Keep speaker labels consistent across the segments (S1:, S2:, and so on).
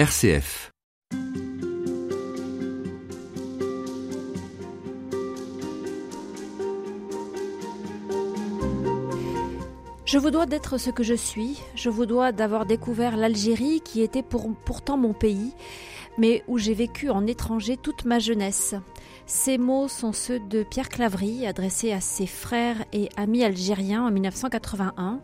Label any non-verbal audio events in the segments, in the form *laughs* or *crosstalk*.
S1: RCF.
S2: Je vous dois d'être ce que je suis, je vous dois d'avoir découvert l'Algérie qui était pour- pourtant mon pays, mais où j'ai vécu en étranger toute ma jeunesse. Ces mots sont ceux de Pierre Claverie, adressés à ses frères et amis algériens en 1981.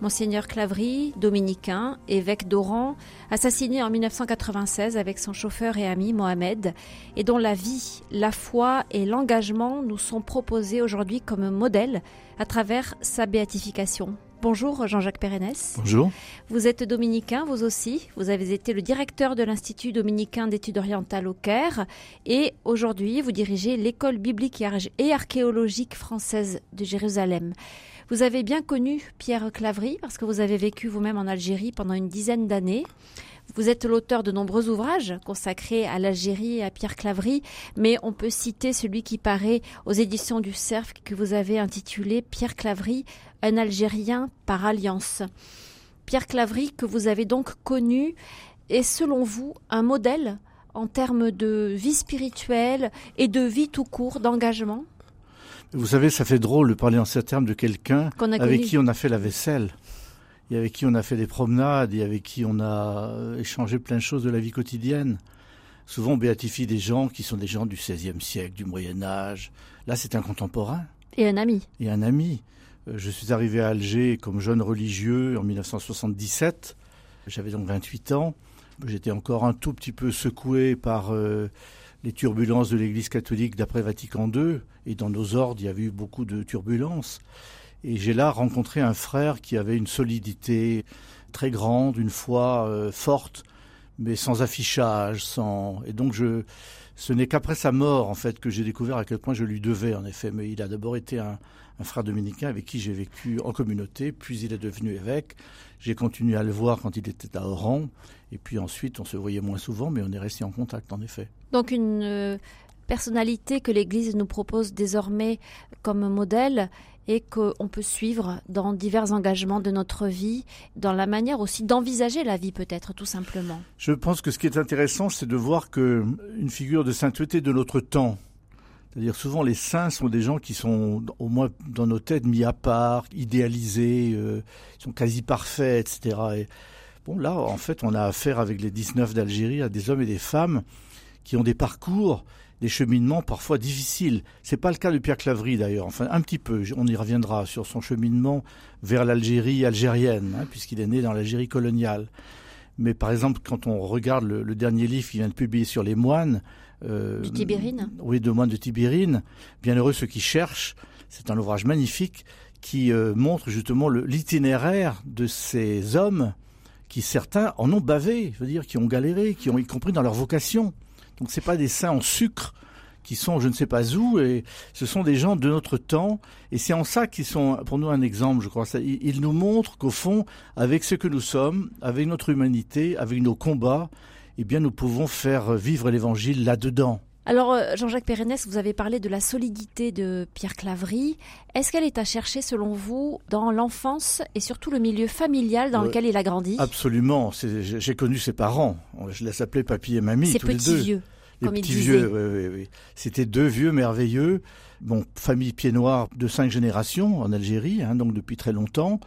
S2: Monseigneur Claverie, dominicain, évêque d'Oran, assassiné en 1996 avec son chauffeur et ami Mohamed, et dont la vie, la foi et l'engagement nous sont proposés aujourd'hui comme modèle à travers sa béatification. Bonjour Jean-Jacques Pérennes.
S3: Bonjour.
S2: Vous êtes dominicain, vous aussi. Vous avez été le directeur de l'Institut dominicain d'études orientales au Caire. Et aujourd'hui, vous dirigez l'école biblique et archéologique française de Jérusalem. Vous avez bien connu Pierre Claverie parce que vous avez vécu vous-même en Algérie pendant une dizaine d'années. Vous êtes l'auteur de nombreux ouvrages consacrés à l'Algérie et à Pierre Claverie, mais on peut citer celui qui paraît aux éditions du Cerf que vous avez intitulé Pierre Claverie, un Algérien par alliance. Pierre Claverie, que vous avez donc connu, est selon vous un modèle en termes de vie spirituelle et de vie tout court, d'engagement?
S3: Vous savez, ça fait drôle de parler en ces termes de quelqu'un
S2: qu'on a
S3: avec
S2: connu
S3: qui on a fait la vaisselle, et avec qui on a fait des promenades, et avec qui on a euh, échangé plein de choses de la vie quotidienne. Souvent, on béatifie des gens qui sont des gens du XVIe siècle, du Moyen Âge. Là, c'est un contemporain
S2: et un ami.
S3: et un ami. Euh, Je suis arrivé à Alger comme jeune religieux en 1977. J'avais donc 28 ans. J'étais encore un tout petit peu secoué par euh, les turbulences de l'Église catholique d'après Vatican II. Et dans nos ordres, il y avait eu beaucoup de turbulences. Et j'ai là rencontré un frère qui avait une solidité très grande, une foi euh, forte, mais sans affichage, sans. Et donc je, ce n'est qu'après sa mort en fait que j'ai découvert à quel point je lui devais en effet. Mais il a d'abord été un, un frère dominicain avec qui j'ai vécu en communauté, puis il est devenu évêque. J'ai continué à le voir quand il était à Oran, et puis ensuite on se voyait moins souvent, mais on est resté en contact en effet.
S2: Donc une euh, personnalité que l'Église nous propose désormais comme modèle et qu'on peut suivre dans divers engagements de notre vie, dans la manière aussi d'envisager la vie peut-être tout simplement.
S3: Je pense que ce qui est intéressant, c'est de voir que une figure de sainteté de notre temps, c'est-à-dire souvent les saints sont des gens qui sont au moins dans nos têtes mis à part, idéalisés, euh, ils sont quasi parfaits, etc. Et bon là, en fait, on a affaire avec les 19 d'Algérie à des hommes et des femmes qui ont des parcours, des cheminements parfois difficiles. C'est pas le cas de Pierre Claverie d'ailleurs. Enfin, un petit peu. On y reviendra sur son cheminement vers l'Algérie algérienne, hein, puisqu'il est né dans l'Algérie coloniale. Mais par exemple, quand on regarde le, le dernier livre qu'il vient de publier sur les moines, euh,
S2: Du Tibérine
S3: oui, de moines de Tibérine, Bienheureux ceux qui cherchent, c'est un ouvrage magnifique qui euh, montre justement l'itinéraire de ces hommes qui certains en ont bavé, je veux dire, qui ont galéré, qui ont y compris dans leur vocation. Donc c'est pas des saints en sucre qui sont je ne sais pas où, et ce sont des gens de notre temps, et c'est en ça qu'ils sont pour nous un exemple, je crois. Ils nous montrent qu'au fond, avec ce que nous sommes, avec notre humanité, avec nos combats, eh bien nous pouvons faire vivre l'évangile là-dedans.
S2: Alors euh, Jean-Jacques Pérennes, vous avez parlé de la solidité de Pierre Claverie. Est-ce qu'elle est à chercher selon vous dans l'enfance et surtout le milieu familial dans lequel il a grandi?
S3: Absolument. J'ai connu ses parents. Je les appelais papy et mamie,
S2: Ses
S3: tous les
S2: petits
S3: deux.
S2: vieux.
S3: Les
S2: comme
S3: petits vieux, oui, oui, oui. C'était deux vieux merveilleux. Bon, famille pied noir de cinq générations en Algérie, hein, donc depuis très longtemps.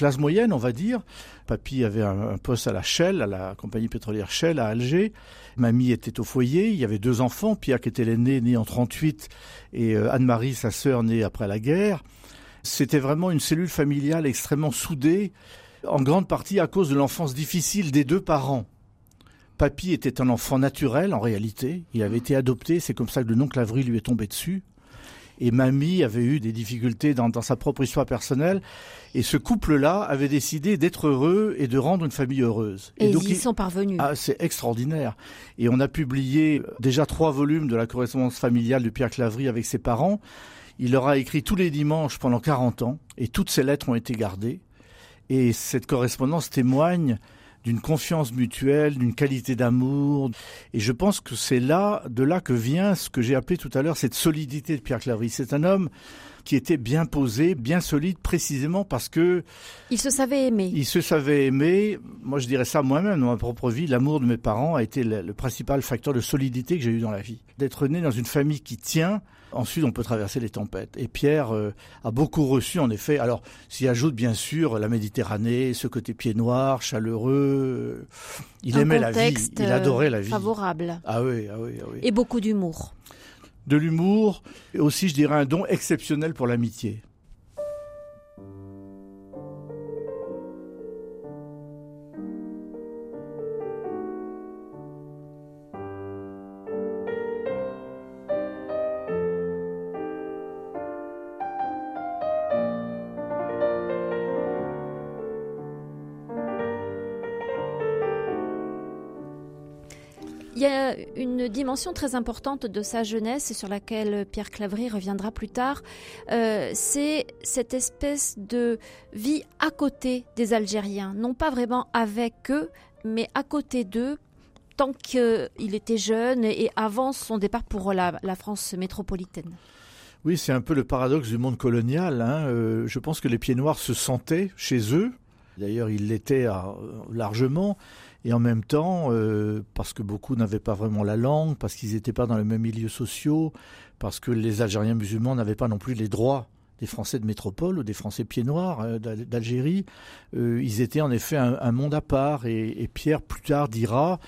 S3: Classe moyenne, on va dire. Papy avait un, poste à la Shell, à la compagnie pétrolière Shell à Alger. Mamie était au foyer. Il y avait deux enfants. Pierre qui était l'aîné, né en 38, et euh, Anne-Marie, sa sœur, née après la guerre. C'était vraiment une cellule familiale extrêmement soudée, en grande partie à cause de l'enfance difficile des deux parents. Papy était un enfant naturel en réalité. Il avait été adopté, c'est comme ça que le nom Claverie lui est tombé dessus. Et mamie avait eu des difficultés dans, dans sa propre histoire personnelle. Et ce couple-là avait décidé d'être heureux et de rendre une famille heureuse.
S2: Et,
S3: donc,
S2: ils y sont parvenus.
S3: ah, c'est extraordinaire. Et on a publié déjà trois volumes de la correspondance familiale de Pierre Claverie avec ses parents. Il leur a écrit tous les dimanches pendant 40 ans et toutes ces lettres ont été gardées. Et cette correspondance témoigne d'une confiance mutuelle, d'une qualité d'amour. Et je pense que c'est là, de là que vient ce que j'ai appelé tout à l'heure cette solidité de Pierre Claverie. C'est un homme qui était bien posé, bien solide, précisément parce que
S2: il se savait aimer.
S3: Il se savait aimer. Moi, je dirais ça moi-même dans ma propre vie. L'amour de mes parents a été le, le principal facteur de solidité que j'ai eu dans la vie. D'être né dans une famille qui tient, Ensuite, on peut traverser les tempêtes. Et Pierre euh, a beaucoup reçu, en effet. Alors, s'y ajoute bien sûr la Méditerranée, ce côté pied noir, chaleureux. Il aimait la vie. Il adorait la vie.
S2: Favorable.
S3: Ah oui, ah oui, ah oui.
S2: Et beaucoup d'humour.
S3: De l'humour, et aussi, je dirais, un don exceptionnel pour l'amitié.
S2: Dimension très importante de sa jeunesse sur laquelle Pierre Claverie reviendra plus tard. Euh, c'est cette espèce de vie à côté des Algériens, non pas vraiment avec eux, mais à côté d'eux, tant qu'il était jeune et avant son départ pour la, France métropolitaine.
S3: Oui, c'est un peu le paradoxe du monde colonial. Hein. Euh, je pense que les pieds noirs se sentaient chez eux. D'ailleurs, ils l'étaient euh, largement et en même temps, euh, parce que beaucoup n'avaient pas vraiment la langue, parce qu'ils n'étaient pas dans les mêmes milieux sociaux, parce que les Algériens musulmans n'avaient pas non plus les droits des Français de métropole ou des Français pieds noirs euh, d'Algérie, euh, ils étaient en effet un, monde à part. Et, Pierre plus tard dira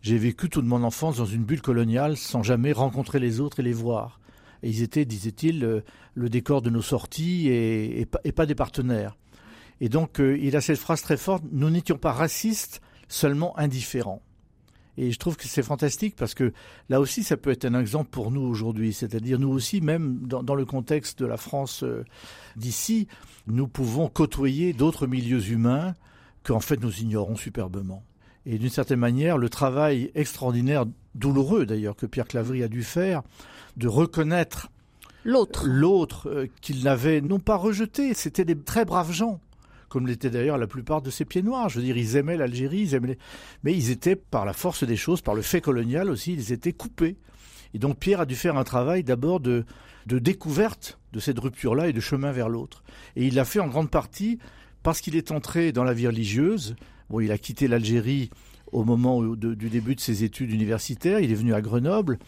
S3: j'ai vécu toute mon enfance dans une bulle coloniale sans jamais rencontrer les autres et les voir. Et ils étaient, disait-il, le décor de nos sorties et, et, pas des partenaires. Et donc, il a cette phrase très forte nous n'étions pas racistes seulement indifférent. Et je trouve que c'est fantastique parce que là aussi, ça peut être un exemple pour nous aujourd'hui. C'est-à-dire, nous aussi, même dans, le contexte de la France euh, d'ici, nous pouvons côtoyer d'autres milieux humains qu'en fait nous ignorons superbement. Et d'une certaine manière, le travail extraordinaire, douloureux d'ailleurs, que Pierre Claverie a dû faire, de reconnaître
S2: l'autre,
S3: l'autre euh, qu'il n'avait non pas rejeté, c'était des très braves gens comme l'étaient d'ailleurs la plupart de ces pieds noirs. Je veux dire, ils aimaient l'Algérie, ils aimaient mais ils étaient, par la force des choses, par le fait colonial aussi, ils étaient coupés. Et donc Pierre a dû faire un travail d'abord de, de découverte de cette rupture-là et de chemin vers l'autre. Et il l'a fait en grande partie parce qu'il est entré dans la vie religieuse. Bon, il a quitté l'Algérie au moment du début de ses études universitaires. Il est venu à Grenoble.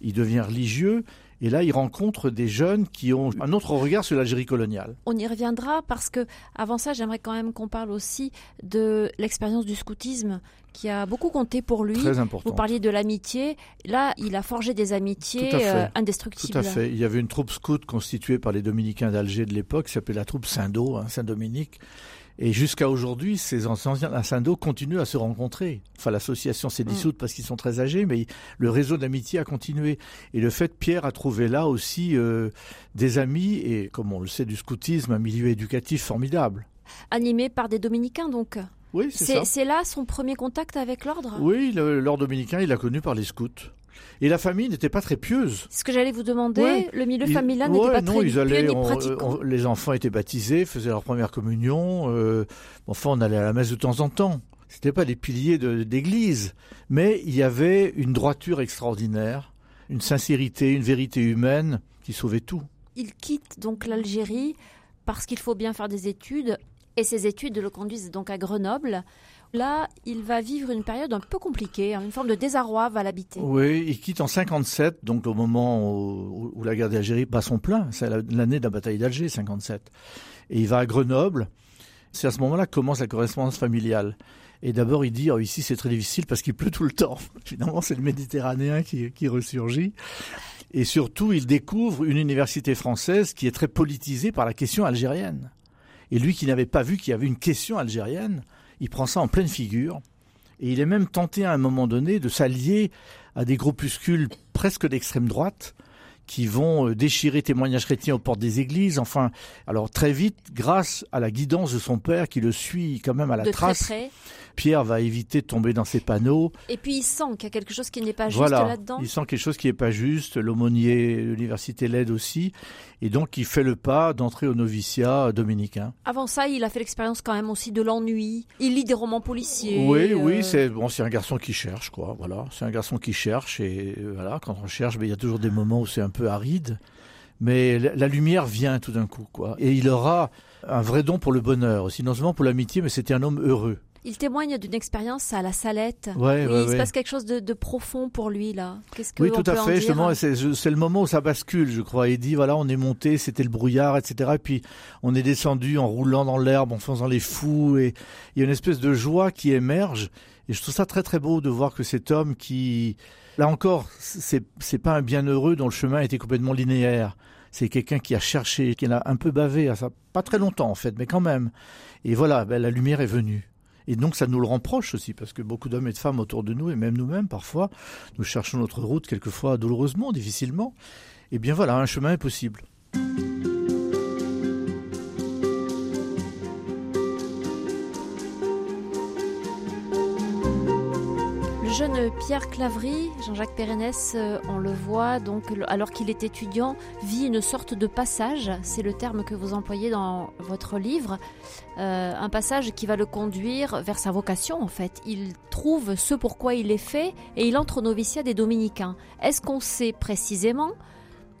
S3: Il devient religieux. Et là, il rencontre des jeunes qui ont un autre regard sur l'Algérie coloniale.
S2: On y reviendra parce que, avant ça, j'aimerais quand même qu'on parle aussi de l'expérience du scoutisme qui a beaucoup compté pour lui.
S3: Très important.
S2: Vous parliez de l'amitié. Là, il a forgé des amitiés euh, indestructibles.
S3: Tout à fait. Il y avait une troupe scout constituée par les dominicains d'Alger de l'époque, qui s'appelait la troupe Saint-Do, hein, Saint-Dominique. Et jusqu'à aujourd'hui, ces anciens ascendos continuent à se rencontrer. Enfin, l'association s'est mm. dissoute parce qu'ils sont très âgés, mais le réseau d'amitié a continué. Et le fait, Pierre a trouvé là aussi euh, des amis et, comme on le sait du scoutisme, un milieu éducatif formidable.
S2: Animé par des dominicains, donc
S3: oui, c'est ça.
S2: C'est là son premier contact avec l'ordre?
S3: Oui, l'ordre dominicain, il l'a connu par les scouts. Et la famille n'était pas très pieuse.
S2: Ce que j'allais vous demander, le milieu familial n'était pas très pieux
S3: Les enfants étaient baptisés, faisaient leur première communion. Euh, enfin, on allait à la messe de temps en temps. C'était pas les piliers d'église, mais il y avait une droiture extraordinaire, une sincérité, une vérité humaine qui sauvait tout.
S2: Il quitte donc l'Algérie parce qu'il faut bien faire des études, et ces études le conduisent donc à Grenoble. Là, il va vivre une période un peu compliquée, hein, une forme de désarroi va l'habiter.
S3: Oui, il quitte en 57, donc au moment où, la guerre d'Algérie bat son plein, c'est l'année de la bataille d'Alger, 57. Et il va à Grenoble. C'est à ce moment-là que commence la correspondance familiale. Et d'abord, il dit, oh, ici c'est très difficile parce qu'il pleut tout le temps. *laughs* Finalement, c'est le Méditerranéen qui, qui ressurgit. Et surtout, il découvre une université française qui est très politisée par la question algérienne. Et lui qui n'avait pas vu qu'il y avait une question algérienne, il prend ça en pleine figure. Et il est même tenté à un moment donné de s'allier à des groupuscules presque d'extrême droite qui vont euh, déchirer témoignages chrétiens aux portes des églises. Enfin, alors très vite, grâce à la guidance de son père qui le suit quand même à la trace, Pierre va éviter de tomber dans ses panneaux.
S2: Et puis il sent qu'il y a quelque chose qui n'est pas juste là-dedans.
S3: Il sent quelque chose qui n'est pas juste. L'aumônier, l'université l'aide aussi. Et donc il fait le pas d'entrer au noviciat dominicain.
S2: Avant ça, il a fait l'expérience quand même aussi de l'ennui. Il lit des romans policiers.
S3: Oui, oui, euh. c'est bon, c'est un garçon qui cherche, quoi. Voilà, c'est un garçon qui cherche et euh, voilà, quand on cherche, mais ben, il y a toujours des moments où c'est un peu aride. Mais la lumière vient tout d'un coup, quoi. Et il aura un vrai don pour le bonheur, aussi non seulement pour l'amitié, mais c'était un homme heureux.
S2: Il témoigne d'une expérience à la Salette.
S3: Ouais,
S2: oui,
S3: ouais,
S2: il se
S3: ouais.
S2: passe quelque chose de, de profond pour lui là. Qu'est-ce que
S3: Oui, tout à fait. Justement, c'est c'est le moment où ça bascule, je crois. Il dit voilà, on est monté, c'était le brouillard, etc. Et puis on est descendu en roulant dans l'herbe, en faisant les fous, et il y a une espèce de joie qui émerge. Et je trouve ça très très beau de voir que cet homme qui, là encore, c'est pas un bienheureux dont le chemin était complètement linéaire. C'est quelqu'un qui a cherché, qui en a un peu bavé, à ça, pas très longtemps en fait, mais quand même. Et voilà, ben, la lumière est venue. Et donc ça nous le rend proche aussi, parce que beaucoup d'hommes et de femmes autour de nous, et même nous-mêmes parfois, nous cherchons notre route quelquefois douloureusement, difficilement. Et bien voilà, un chemin est possible.
S2: Jeune Pierre Claverie, Jean-Jacques Pérenès, euh, on le voit donc alors qu'il est étudiant, vit une sorte de passage, c'est le terme que vous employez dans votre livre, euh, un passage qui va le conduire vers sa vocation en fait. Il trouve ce pourquoi il est fait et il entre au noviciat des dominicains. Est-ce qu'on sait précisément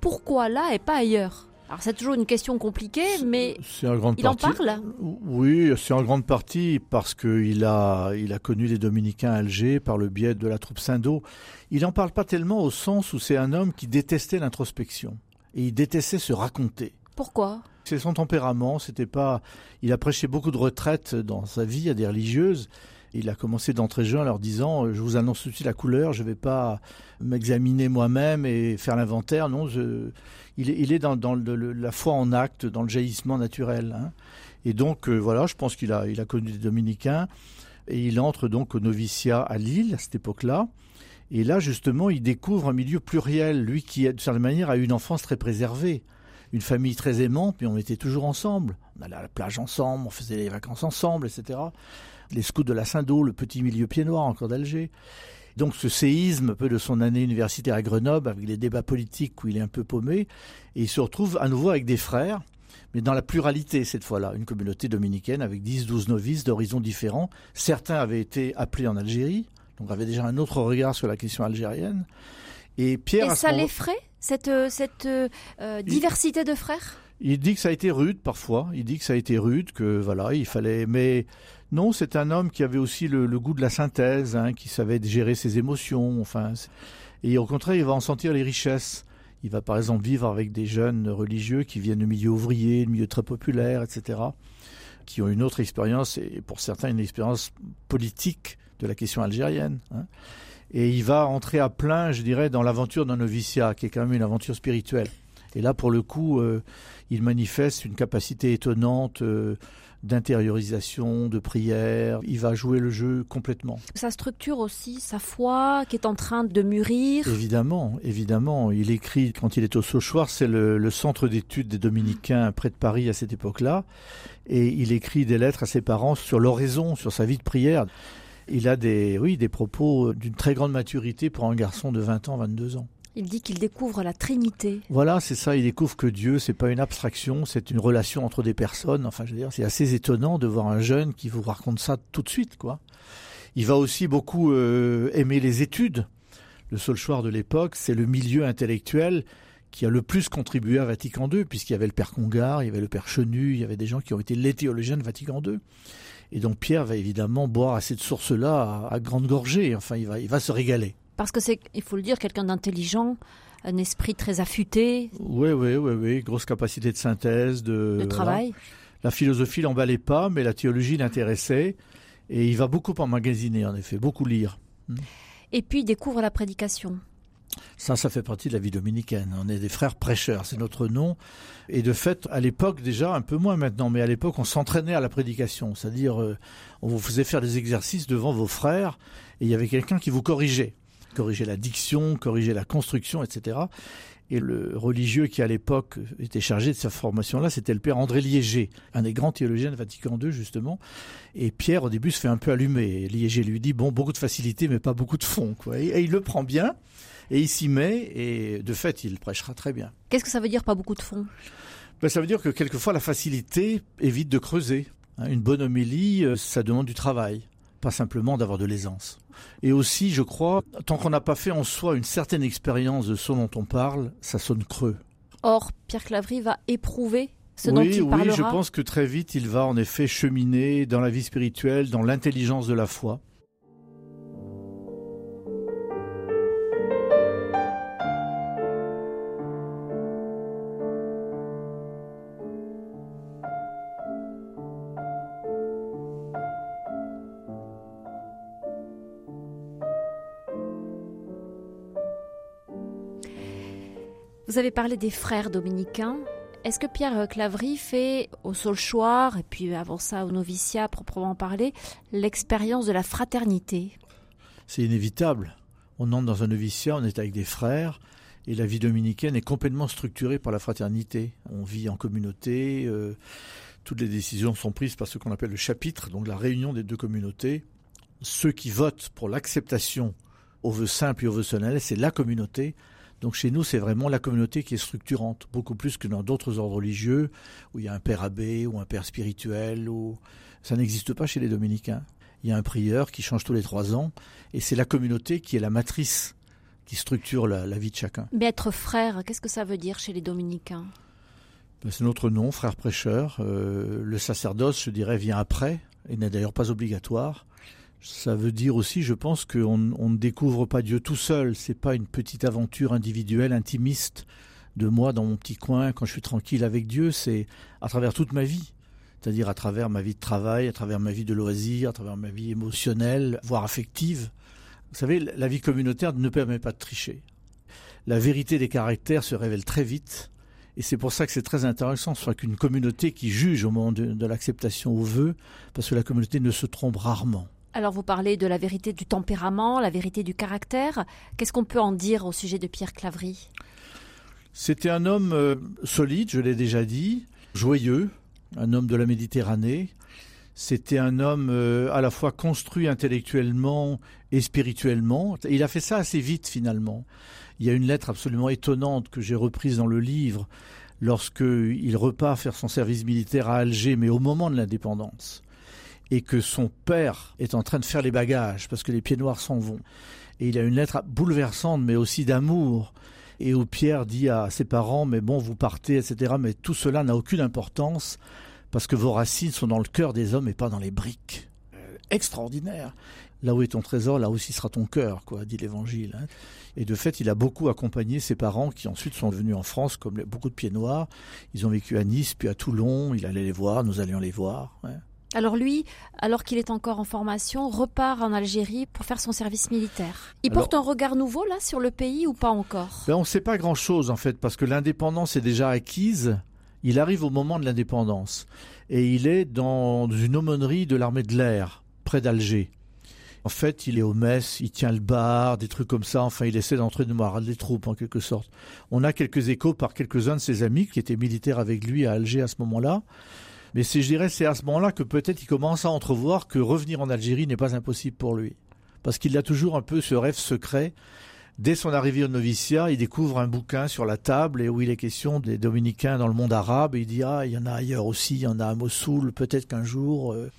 S2: pourquoi là et pas ailleurs? Alors c'est toujours une question compliquée, mais
S3: C'est en grande
S2: il en parle
S3: Oui, c'est en grande partie parce qu'il a, il a connu les Dominicains à Alger par le biais de la troupe Saint-Do. Il n'en parle pas tellement au sens où c'est un homme qui détestait l'introspection et il détestait se raconter.
S2: Pourquoi?
S3: C'est son tempérament, c'était pas. Il a prêché beaucoup de retraites dans sa vie à des religieuses. Il a commencé d'entrée jeune en leur disant euh, Je vous annonce tout de suite la couleur, je ne vais pas m'examiner moi-même et faire l'inventaire. Non, je... il, est, dans, la foi en acte, dans le jaillissement naturel. hein. Et donc, euh, voilà, je pense qu'il a, connu des dominicains. Et il entre donc au noviciat à Lille, à cette époque-là. Et là, justement, il découvre un milieu pluriel. Lui qui, de certaine manière, a eu une enfance très préservée une famille très aimante, mais on était toujours ensemble. On allait à la plage ensemble, on faisait les vacances ensemble, etc. Les scouts de la Saint-Do, le petit milieu pied noir encore d'Alger. Donc ce séisme un peu de son année universitaire à Grenoble, avec les débats politiques où il est un peu paumé, et il se retrouve à nouveau avec des frères, mais dans la pluralité cette fois-là, une communauté dominicaine avec 10-12 novices d'horizons différents. Certains avaient été appelés en Algérie, donc avaient déjà un autre regard sur la question algérienne. Et Pierre,
S2: Et ça l'effraie, cette, euh, cette euh, euh, diversité de frères?
S3: Il dit que ça a été rude parfois. Il dit que ça a été rude, que voilà, il fallait. Mais non, c'est un homme qui avait aussi le, goût de la synthèse, hein, qui savait gérer ses émotions. Enfin, et au contraire, il va en sentir les richesses. Il va par exemple vivre avec des jeunes religieux qui viennent du milieu ouvrier, du milieu très populaire, etc., qui ont une autre expérience et pour certains une expérience politique de la question algérienne. hein. Et il va entrer à plein, je dirais, dans l'aventure d'un noviciat, qui est quand même une aventure spirituelle. Et là, pour le coup, euh, il manifeste une capacité étonnante euh, d'intériorisation, de prière. Il va jouer le jeu complètement.
S2: Ça structure aussi sa foi qui est en train de mûrir.
S3: Évidemment, évidemment. Il écrit, quand il est au Sauchoir, c'est le, le centre d'études des dominicains près de Paris à cette époque-là. Et il écrit des lettres à ses parents sur l'oraison, sur sa vie de prière. Il a des, oui, des propos d'une très grande maturité pour un garçon de 20 ans, 22 ans.
S2: Il dit qu'il découvre la Trinité.
S3: Voilà, c'est ça. Il découvre que Dieu, c'est pas une abstraction, c'est une relation entre des personnes. Enfin, je veux dire, c'est assez étonnant de voir un jeune qui vous raconte ça tout de suite, quoi. Il va aussi beaucoup euh, aimer les études. Le Solchoir de l'époque, c'est le milieu intellectuel qui a le plus contribué à Vatican II, puisqu'il y avait le père Congar, il y avait le père Chenu, il y avait des gens qui ont été les théologiens de Vatican II. Et donc Pierre va évidemment boire à cette source-là à, à grande gorgée. Enfin, il va, il va se régaler.
S2: Parce que c'est, il faut le dire, quelqu'un d'intelligent, un esprit très affûté,
S3: Oui, oui, oui, oui. Grosse capacité de synthèse, de,
S2: de
S3: voilà.
S2: travail.
S3: La philosophie l'emballait pas, mais la théologie l'intéressait. Et il va beaucoup emmagasiner, en effet, beaucoup lire.
S2: Et puis il découvre la prédication.
S3: Ça, ça fait partie de la vie dominicaine. On est des frères prêcheurs, c'est notre nom. Et de fait, à l'époque déjà, un peu moins maintenant, mais à l'époque, on s'entraînait à la prédication. C'est-à-dire, euh, on vous faisait faire des exercices devant vos frères, et il y avait quelqu'un qui vous corrigeait. Corrigeait la diction, corrigeait la construction, etc. Et le religieux qui, à l'époque, était chargé de cette formation-là, c'était le père André Liégé, un des grands théologiens de Vatican II, justement. Et Pierre, au début, se fait un peu allumer. Et Liégé lui dit, bon, beaucoup de facilité, mais pas beaucoup de fond, quoi. Et, et il le prend bien, et il s'y met, et de fait, il prêchera très bien.
S2: Qu'est-ce que ça veut dire pas beaucoup de fond
S3: Ben, ça veut dire que quelquefois, la facilité évite de creuser. Hein, Une bonne homélie, euh, ça demande du travail, pas simplement d'avoir de l'aisance. Et aussi, je crois, tant qu'on n'a pas fait en soi une certaine expérience de ce dont on parle, ça sonne creux.
S2: Or, Pierre Clavry va éprouver ce dont il
S3: parlera. Oui, je pense que très vite, il va en effet cheminer dans la vie spirituelle, dans l'intelligence de la foi.
S2: Vous avez parlé des frères dominicains. Est-ce que Pierre Clavry fait au Saulchoir, et puis avant ça au noviciat proprement parlé, l'expérience de la fraternité?
S3: C'est inévitable. On entre dans un noviciat, on est avec des frères, et la vie dominicaine est complètement structurée par la fraternité. On vit en communauté, euh, toutes les décisions sont prises par ce qu'on appelle le chapitre, donc la réunion des deux communautés. Ceux qui votent pour l'acceptation au vœu simple et au vœu solennel, c'est la communauté. Donc chez nous, c'est vraiment la communauté qui est structurante, beaucoup plus que dans d'autres ordres religieux, où il y a un père abbé ou un père spirituel. Ou... Ça n'existe pas chez les dominicains. Il y a un prieur qui change tous les trois ans, et c'est la communauté qui est la matrice, qui structure la, vie de chacun.
S2: Mais être frère, qu'est-ce que ça veut dire chez les dominicains?
S3: Ben, C'est notre nom, frère prêcheur. Euh, le sacerdoce, je dirais, vient après, et n'est d'ailleurs pas obligatoire. Ça veut dire aussi, je pense, qu'on ne découvre pas Dieu tout seul. C'est pas une petite aventure individuelle, intimiste de moi dans mon petit coin quand je suis tranquille avec Dieu. C'est à travers toute ma vie. C'est-à-dire à travers ma vie de travail, à travers ma vie de loisirs, à travers ma vie émotionnelle, voire affective. Vous savez, la vie communautaire ne permet pas de tricher. La vérité des caractères se révèle très vite. Et c'est pour ça que c'est très intéressant, soit qu'une communauté qui juge au moment de, de l'acceptation au vœu, parce que la communauté ne se trompe rarement.
S2: Alors vous parlez de la vérité du tempérament, la vérité du caractère. Qu'est-ce qu'on peut en dire au sujet de Pierre Clavry?
S3: C'était un homme euh, solide, je l'ai déjà dit, joyeux, un homme de la Méditerranée. C'était un homme euh, à la fois construit intellectuellement et spirituellement. Il a fait ça assez vite finalement. Il y a une lettre absolument étonnante que j'ai reprise dans le livre lorsqu'il repart faire son service militaire à Alger, mais au moment de l'indépendance et que son père est en train de faire les bagages parce que les pieds noirs s'en vont. Et il a une lettre bouleversante, mais aussi d'amour, et où Pierre dit à ses parents, mais bon, vous partez, etc. Mais tout cela n'a aucune importance parce que vos racines sont dans le cœur des hommes et pas dans les briques. Euh, extraordinaire. Là où est ton trésor, là aussi sera ton cœur, quoi, dit l'Évangile. Hein. Et de fait, il a beaucoup accompagné ses parents qui ensuite sont venus en France, comme beaucoup de pieds noirs. Ils ont vécu à Nice, puis à Toulon. Il allait les voir, nous allions les voir. Hein.
S2: Alors lui, alors qu'il est encore en formation, repart en Algérie pour faire son service militaire. Il porte un regard nouveau là sur le pays ou pas encore?
S3: Ben On ne sait pas grand-chose en fait parce que l'indépendance est déjà acquise. Il arrive au moment de l'indépendance et il est dans une aumônerie de l'armée de l'air près d'Alger. En fait, il est au mess, il tient le bar, des trucs comme ça. Enfin, il essaie d'entrer de morale des troupes, en quelque sorte. On a quelques échos par quelques-uns de ses amis qui étaient militaires avec lui à Alger à ce moment-là. Mais c'est, je dirais, c'est à ce moment-là que peut-être il commence à entrevoir que revenir en Algérie n'est pas impossible pour lui. Parce qu'il a toujours un peu ce rêve secret. Dès son arrivée au noviciat, il découvre un bouquin sur la table et où il est question des dominicains dans le monde arabe. Il dit, ah, il y en a ailleurs aussi, il y en a à Mossoul, peut-être qu'un jour. Euh,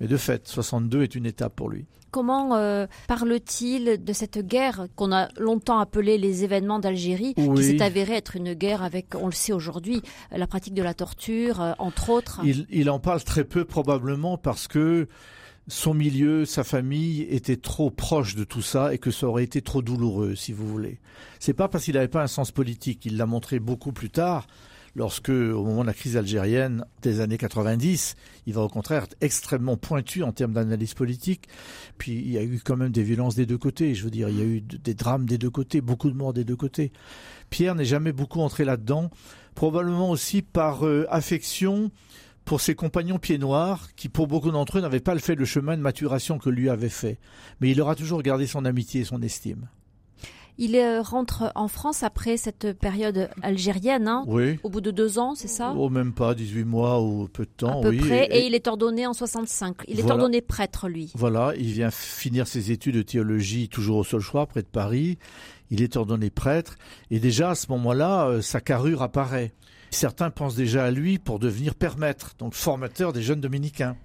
S3: mais de fait, 62 est une étape pour lui.
S2: Comment euh, parle-t-il de cette guerre qu'on a longtemps appelée les événements d'Algérie, qui s'est avérée être une guerre avec, on le sait aujourd'hui, la pratique de la torture, euh, entre autres?
S3: Il, il, en parle très peu probablement parce que son milieu, sa famille était trop proche de tout ça et que ça aurait été trop douloureux, si vous voulez. C'est pas parce qu'il n'avait pas un sens politique, il l'a montré beaucoup plus tard lorsque, au moment de la crise algérienne des années 90, il va au contraire être extrêmement pointu en termes d'analyse politique. Puis il y a eu quand même des violences des deux côtés. Je veux dire, il y a eu des drames des deux côtés, beaucoup de morts des deux côtés. Pierre n'est jamais beaucoup entré là-dedans, probablement aussi par euh, affection pour ses compagnons pieds noirs, qui pour beaucoup d'entre eux n'avaient pas fait le chemin de maturation que lui avait fait. Mais il aura toujours gardé son amitié et son estime.
S2: Il euh, rentre en France après cette période algérienne, hein,
S3: oui.
S2: au bout de deux ans, c'est ça?
S3: Oh, même pas, 18 mois ou peu de temps.
S2: À peu près, et, il est ordonné en 65. Il est ordonné prêtre, lui.
S3: Voilà, il vient finir ses études de théologie toujours au Solchois, près de Paris. Il est ordonné prêtre, et déjà à ce moment-là, euh, sa carrure apparaît. Certains pensent déjà à lui pour devenir père maître, donc formateur des jeunes dominicains.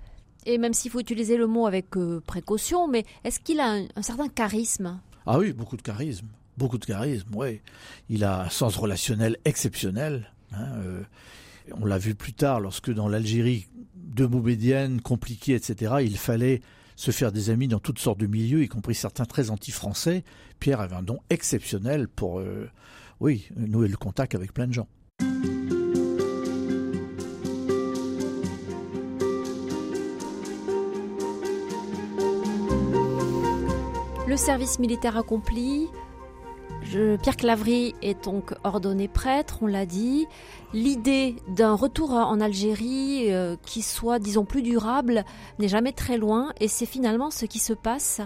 S2: Et même s'il faut utiliser le mot avec euh, précaution, mais est-ce qu'il a un certain charisme?
S3: Ah oui, beaucoup de charisme beaucoup de charisme, oui. Il a un sens relationnel exceptionnel. Hein, euh, on l'a vu plus tard, lorsque dans l'Algérie de Boubédienne, compliquée, etc., il fallait se faire des amis dans toutes sortes de milieux, y compris certains très anti-français. Pierre avait un don exceptionnel pour, euh, oui, nouer le contact avec plein de gens.
S2: Le service militaire accompli, Pierre Clavry est donc ordonné prêtre, on l'a dit. L'idée d'un retour en Algérie euh, qui soit, disons, plus durable n'est jamais très loin et c'est finalement ce qui se passe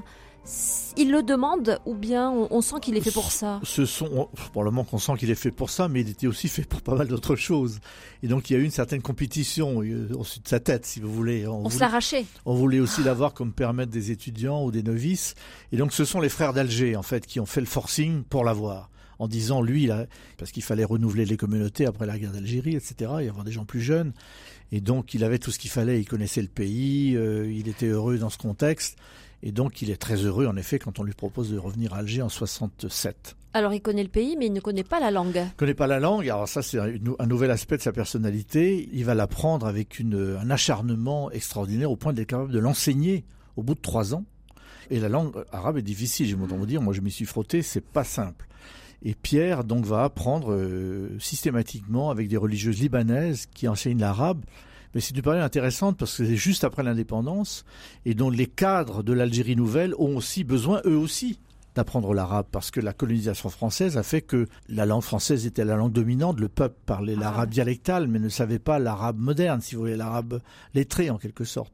S2: il le demande ou bien on, sent qu'il est fait pour ça?
S3: Ce sont probablement qu'on sent qu'il est fait pour ça, mais il était aussi fait pour pas mal d'autres choses. Et donc il y a eu une certaine compétition euh, au-dessus de sa tête, si vous voulez.
S2: On, on l'arrachait.
S3: On voulait aussi l'avoir comme permettre des étudiants ou des novices. Et donc ce sont les frères d'Alger en fait qui ont fait le forcing pour l'avoir en disant lui, parce qu'il fallait renouveler les communautés après la guerre d'Algérie, etc., y avoir des gens plus jeunes. Et donc il avait tout ce qu'il fallait, il connaissait le pays, euh, il était heureux dans ce contexte. Et donc il est très heureux, en effet, quand on lui propose de revenir à Alger en 67.
S2: Alors il connaît le pays, mais il ne connaît pas la langue. Il
S3: ne connaît pas la langue. Alors ça, c'est un, nouvel aspect de sa personnalité. Il va l'apprendre avec un acharnement extraordinaire au point d'être capable de l'enseigner au bout de trois ans. Et la langue arabe est difficile, j'ai vous dire. Moi, je m'y suis frotté, c'est pas simple. Et Pierre donc va apprendre euh, systématiquement avec des religieuses libanaises qui enseignent l'arabe mais c'est une période intéressante parce que c'est juste après l'indépendance et dont les cadres de l'Algérie nouvelle ont aussi besoin, eux aussi, d'apprendre l'arabe parce que la colonisation française a fait que la langue française était la langue dominante, le peuple parlait ah. l'arabe dialectal mais ne savait pas l'arabe moderne, si vous voulez, l'arabe lettré en quelque sorte.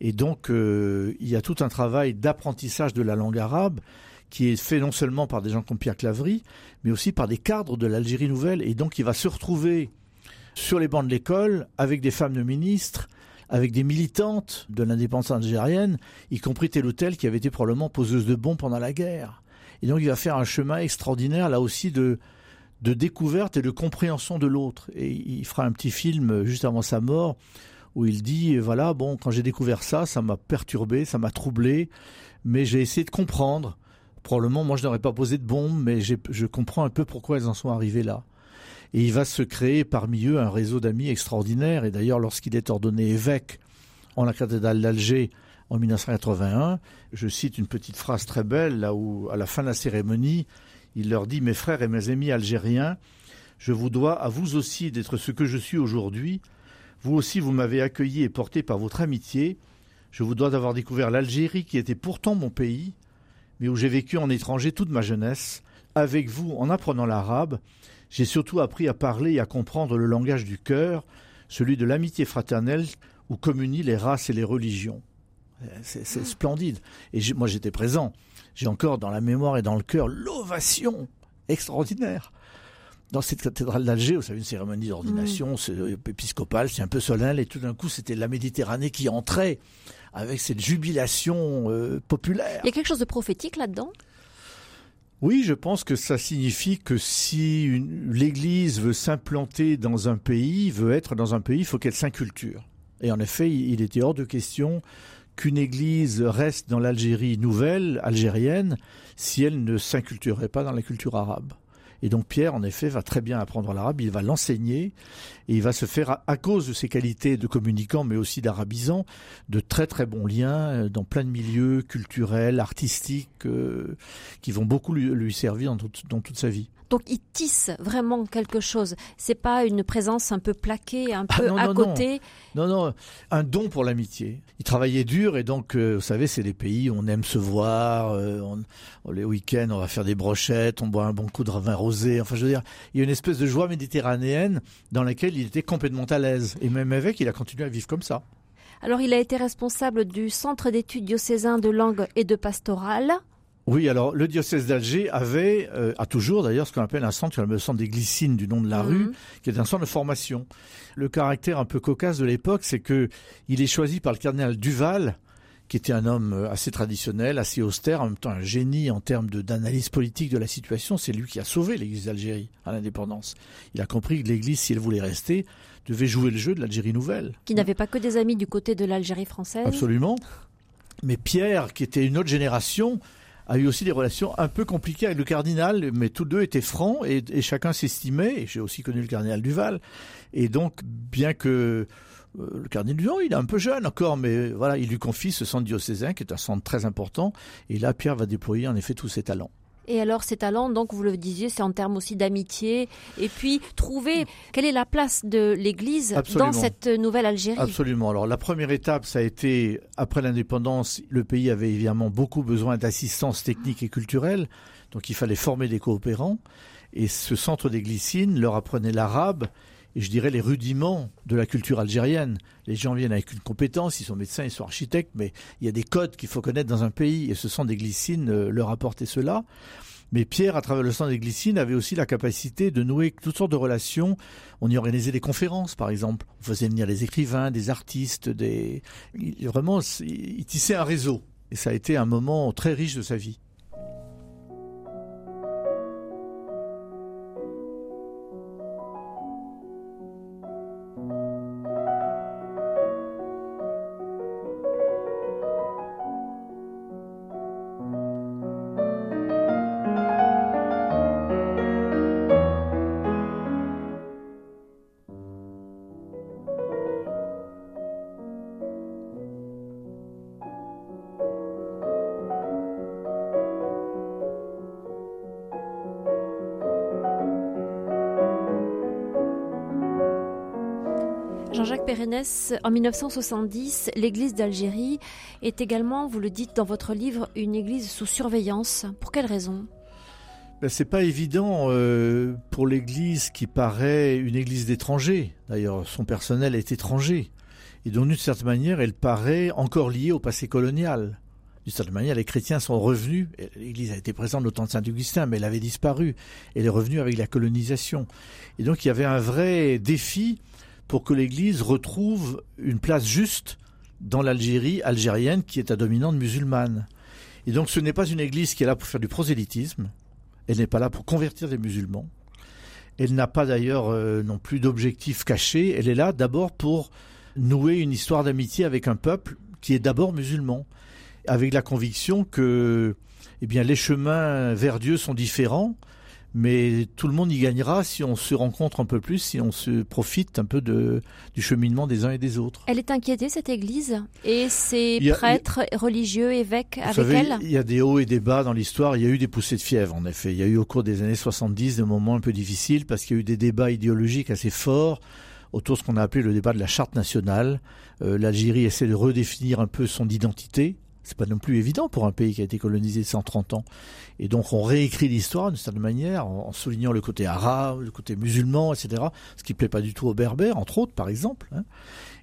S3: Et donc euh, il y a tout un travail d'apprentissage de la langue arabe qui est fait non seulement par des gens comme Pierre Claverie, mais aussi par des cadres de l'Algérie nouvelle. Et donc il va se retrouver sur les bancs de l'école avec des femmes de ministres, avec des militantes de l'indépendance algérienne, y compris telle ou qui avait été probablement poseuse de bombes pendant la guerre. Et donc il va faire un chemin extraordinaire là aussi de, de découverte et de compréhension de l'autre. Et il fera un petit film juste avant sa mort où il dit voilà bon quand j'ai découvert ça ça m'a perturbé ça m'a troublé mais j'ai essayé de comprendre probablement moi je n'aurais pas posé de bombes mais je comprends un peu pourquoi elles en sont arrivées là et il va se créer parmi eux un réseau d'amis extraordinaire. Et d'ailleurs, lorsqu'il est ordonné évêque en la cathédrale d'Alger en 1981, je cite une petite phrase très belle, là où, à la fin de la cérémonie, il leur dit Mes frères et mes amis algériens, je vous dois à vous aussi d'être ce que je suis aujourd'hui. Vous aussi, vous m'avez accueilli et porté par votre amitié. Je vous dois d'avoir découvert l'Algérie, qui était pourtant mon pays, mais où j'ai vécu en étranger toute ma jeunesse, avec vous en apprenant l'arabe j'ai surtout appris à parler et à comprendre le langage du cœur, celui de l'amitié fraternelle où communient les races et les religions. C'est splendide. Et moi j'étais présent. J'ai encore dans la mémoire et dans le cœur l'ovation extraordinaire. Dans cette cathédrale d'Alger, vous savez, une cérémonie d'ordination mmh. épiscopale, c'est un peu solennel, et tout d'un coup, c'était la Méditerranée qui entrait avec cette jubilation euh, populaire.
S2: Il y a quelque chose de prophétique là-dedans?
S3: Oui, je pense que ça signifie que si l'Église veut s'implanter dans un pays, veut être dans un pays, il faut qu'elle s'inculture. Et en effet, il était hors de question qu'une Église reste dans l'Algérie nouvelle, algérienne, si elle ne s'inculturait pas dans la culture arabe. Et donc Pierre, en effet, va très bien apprendre l'arabe, il va l'enseigner, et il va se faire, à, cause de ses qualités de communicant, mais aussi d'arabisant, de très très bons liens euh, dans plein de milieux culturels, artistiques, euh, qui vont beaucoup lui, servir dans toute sa vie.
S2: Donc il tisse vraiment quelque chose. C'est pas une présence un peu plaquée, un ah peu à côté.
S3: Non. non, un don pour l'amitié. Il travaillait dur et donc, euh, vous savez, c'est des pays où on aime se voir. Euh, les week-ends, on va faire des brochettes, on boit un bon coup de vin rosé. Enfin, je veux dire, il y a une espèce de joie méditerranéenne dans laquelle il était complètement à l'aise. Et même avec, il a continué à vivre comme ça.
S2: Alors, il a été responsable du Centre d'études diocésain de langue et de pastorale.
S3: Oui, alors le diocèse d'Alger avait, euh, a toujours d'ailleurs ce qu'on appelle un centre, le centre des glycines du nom de la rue, mhm. qui est un centre de formation. Le caractère un peu cocasse de l'époque, c'est que il est choisi par le cardinal Duval, qui était un homme euh, assez traditionnel, assez austère, en même temps un génie en termes d'analyse politique de la situation. C'est lui qui a sauvé l'Église d'Algérie à l'indépendance. Il a compris que l'Église, si elle voulait rester, devait jouer le jeu de l'Algérie nouvelle.
S2: Qui n'avait pas que des amis du côté de l'Algérie française.
S3: Absolument. Mais Pierre, qui était une autre génération, a eu aussi des relations un peu compliquées avec le cardinal, mais tous deux étaient francs et, chacun s'estimait, et j'ai aussi connu le cardinal Duval, et donc bien que euh, le cardinal Duval, il est un peu jeune encore, mais voilà, il lui confie ce centre diocésain qui est un centre très important, et là Pierre va déployer en effet tous ses talents.
S2: Et alors ces talents, donc vous le disiez, c'est en termes aussi d'amitié. Et puis trouver quelle est la place de l'Église dans cette nouvelle Algérie.
S3: Absolument. Alors la première étape, ça a été après l'indépendance, le pays avait évidemment beaucoup besoin d'assistance technique et culturelle, donc il fallait former des coopérants. Et ce centre des glycines leur apprenait l'arabe et je dirais les rudiments de la culture algérienne. Les gens viennent avec une compétence, ils sont médecins, ils sont architectes, mais il y a des codes qu'il faut connaître dans un pays, et ce sont des glycines euh, leur apporter cela. Mais Pierre, à travers le centre des glycines, avait aussi la capacité de nouer toutes sortes de relations. On y organisait des conférences, par exemple. On faisait venir des écrivains, des artistes, des... Vraiment, il tissait un réseau. Et ça a été un moment très riche de sa vie.
S2: Pérennes, en 1970, l'église d'Algérie est également, vous le dites dans votre livre, une église sous surveillance. Pour quelle raison?
S3: Ben, c'est pas évident euh, pour l'Église qui paraît une Église d'étrangers. D'ailleurs, son personnel est étranger. Et donc, d'une certaine manière, elle paraît encore liée au passé colonial. D'une certaine manière, les chrétiens sont revenus. L'Église a été présente au temps de Saint-Augustin, mais elle avait disparu. Elle est revenue avec la colonisation. Et donc, il y avait un vrai défi pour que l'Église retrouve une place juste dans l'Algérie algérienne qui est à dominante musulmane. Et donc ce n'est pas une Église qui est là pour faire du prosélytisme, elle n'est pas là pour convertir des musulmans, elle n'a pas d'ailleurs euh, non plus d'objectif caché, elle est là d'abord pour nouer une histoire d'amitié avec un peuple qui est d'abord musulman, avec la conviction que eh bien, les chemins vers Dieu sont différents, mais tout le monde y gagnera si on se rencontre un peu plus, si on se profite un peu de, du cheminement des uns et des autres.
S2: Elle est inquiétée, cette Église Et ses prêtres, religieux, évêques avec
S3: savez,
S2: elle
S3: Il y a des hauts et des bas dans l'histoire. Il y a eu des poussées de fièvre, en effet. Il y a eu au cours des années 70 des moments un peu difficiles parce qu'il y a eu des débats idéologiques assez forts autour de ce qu'on a appelé le débat de la charte nationale. Euh, L'Algérie essaie de redéfinir un peu son identité c'est pas non plus évident pour un pays qui a été colonisé 130 ans. Et donc on réécrit l'histoire d'une certaine manière en, soulignant le côté arabe, le côté musulman, etc. Ce qui plaît pas du tout aux berbères, entre autres, par exemple. Hein.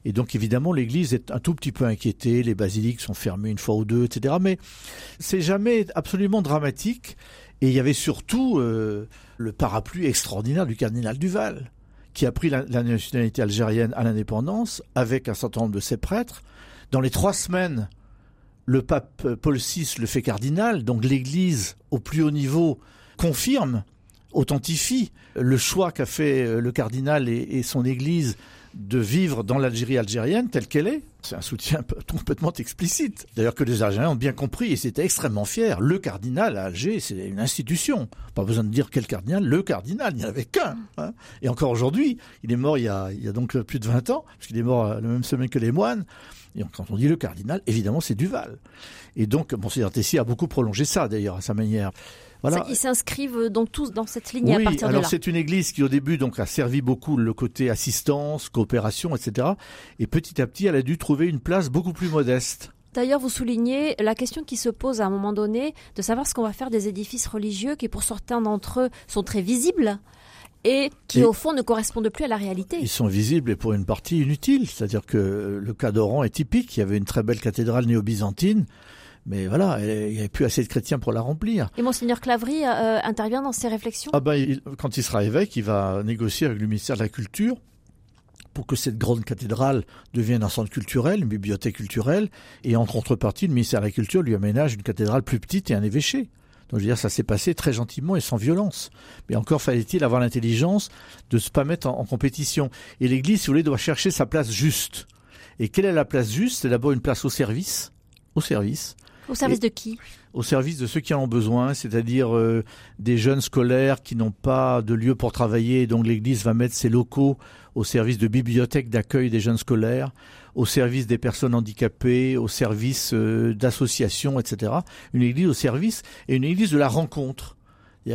S3: Et donc évidemment l'Église est un tout petit peu inquiétée, les basiliques sont fermées une fois ou deux, etc. Mais c'est jamais absolument dramatique. Et il y avait surtout euh, le parapluie extraordinaire du cardinal Duval, qui a pris la nationalité algérienne à l'indépendance avec un certain nombre de ses prêtres. Dans les trois semaines le pape Paul VI le fait cardinal, donc l'Église au plus haut niveau confirme, authentifie le choix qu'a fait le cardinal et, son Église de vivre dans l'Algérie algérienne telle qu'elle est. C'est un soutien *laughs* complètement explicite. D'ailleurs que les Algériens ont bien compris et c'était extrêmement fier. Le cardinal à Alger, c'est une institution. Pas besoin de dire quel cardinal, le cardinal, il n'y en avait qu'un. Hein. Et encore aujourd'hui, il est mort il y, a, il y a donc plus de 20 ans, parce qu'il est mort la même semaine que les moines. Et quand on dit le cardinal, évidemment, c'est Duval. Et donc, Monseigneur Tessier a beaucoup prolongé ça, d'ailleurs, à sa manière.
S2: Voilà. ils s'inscrivent donc tous dans cette ligne à partir
S3: de là.
S2: alors
S3: c'est une église qui au début donc a servi beaucoup le côté assistance, coopération, etc. Et petit à petit, elle a dû trouver une place beaucoup plus modeste.
S2: D'ailleurs, vous soulignez la question qui se pose à un moment donné de savoir ce qu'on va faire des édifices religieux qui, pour certains d'entre eux, sont très visibles, et qui au fond ne correspondent plus à la réalité.
S3: Ils sont visibles et pour une partie inutiles, c'est-à-dire que le cas d'Oran est typique, il y avait une très belle cathédrale néo-byzantine, mais voilà, il n'y avait plus assez de chrétiens pour la remplir.
S2: Et monseigneur Clavry euh, intervient dans ces réflexions?
S3: Ah ben, quand il sera évêque, il va négocier avec le ministère de la Culture pour que cette grande cathédrale devienne un centre culturel, une bibliothèque culturelle, et en contrepartie, le ministère de la Culture lui aménage une cathédrale plus petite et un évêché. Donc je veux dire, ça s'est passé très gentiment et sans violence. Mais encore fallait-il avoir l'intelligence de ne pas mettre en, compétition. Et l'Église, si vous voulez, doit chercher sa place juste. Et quelle est la place juste? C'est d'abord une place au service, au service,
S2: Au service de qui?
S3: Au service de ceux qui en ont besoin, c'est-à-dire euh, des jeunes scolaires qui n'ont pas de lieu pour travailler, donc l'Église va mettre ses locaux au service de bibliothèques d'accueil des jeunes scolaires, au service des personnes handicapées, au service euh, d'associations, etc. Une Église au service et une Église de la rencontre,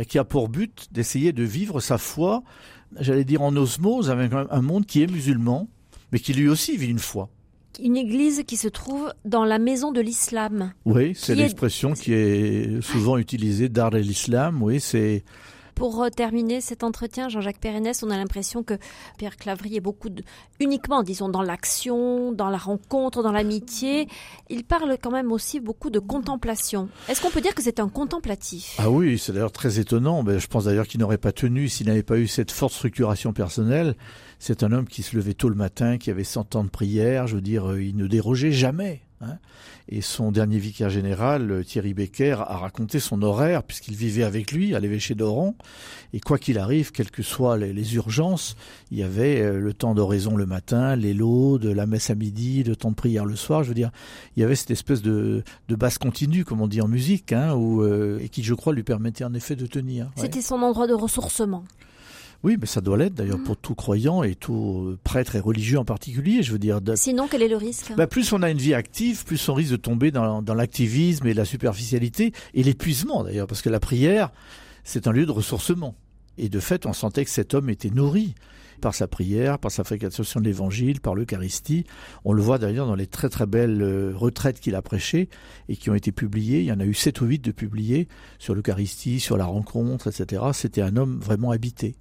S3: qui a pour but d'essayer de vivre sa foi, j'allais dire en osmose avec un monde qui est musulman, mais qui lui aussi vit une foi
S2: une église qui se trouve dans la maison de l'islam.
S3: Oui, c'est l'expression qui est souvent utilisée d'art de l'islam. Oui, c'est
S2: pour terminer cet entretien, Jean-Jacques Pérennes, on a l'impression que Pierre Clavry est beaucoup uniquement, disons, dans l'action, dans la rencontre, dans l'amitié. Il parle quand même aussi beaucoup de contemplation. Est-ce qu'on peut dire que c'est un contemplatif?
S3: Ah oui, c'est d'ailleurs très étonnant. Mais je pense d'ailleurs qu'il n'aurait pas tenu s'il n'avait pas eu cette forte structuration personnelle. C'est un homme qui se levait tôt le matin, qui avait 100 ans de prière. Je veux dire, euh, il ne dérogeait jamais. Hein. Et son dernier vicaire général, euh, Thierry Becker, a raconté son horaire, puisqu'il vivait avec lui à l'évêché d'Oran. Et quoi qu'il arrive, quelles que soient les, urgences, il y avait euh, le temps d'oraison le matin, les lots, de la messe à midi, le temps de prière le soir. Je veux dire, il y avait cette espèce de, basse continue, comme on dit en musique, hein, euh, et qui, je crois, lui permettait en effet de tenir.
S2: C'était son endroit de ressourcement.
S3: Oui, mais ça doit l'être d'ailleurs mm. pour tout croyant et tout euh, prêtre et religieux en particulier, je veux dire.
S2: Sinon, quel est le risque?
S3: Bah, Plus on a une vie active, plus on risque de tomber dans, dans l'activisme et la superficialité et l'épuisement d'ailleurs, parce que la prière, c'est un lieu de ressourcement. Et de fait, on sentait que cet homme était nourri par sa prière, par sa fréquentation de l'évangile, par l'Eucharistie. On le voit d'ailleurs dans les très très belles euh, retraites qu'il a prêchées et qui ont été publiées. Il y en a eu sept ou huit de publiées sur l'Eucharistie, sur la rencontre, etc. C'était un homme vraiment habité.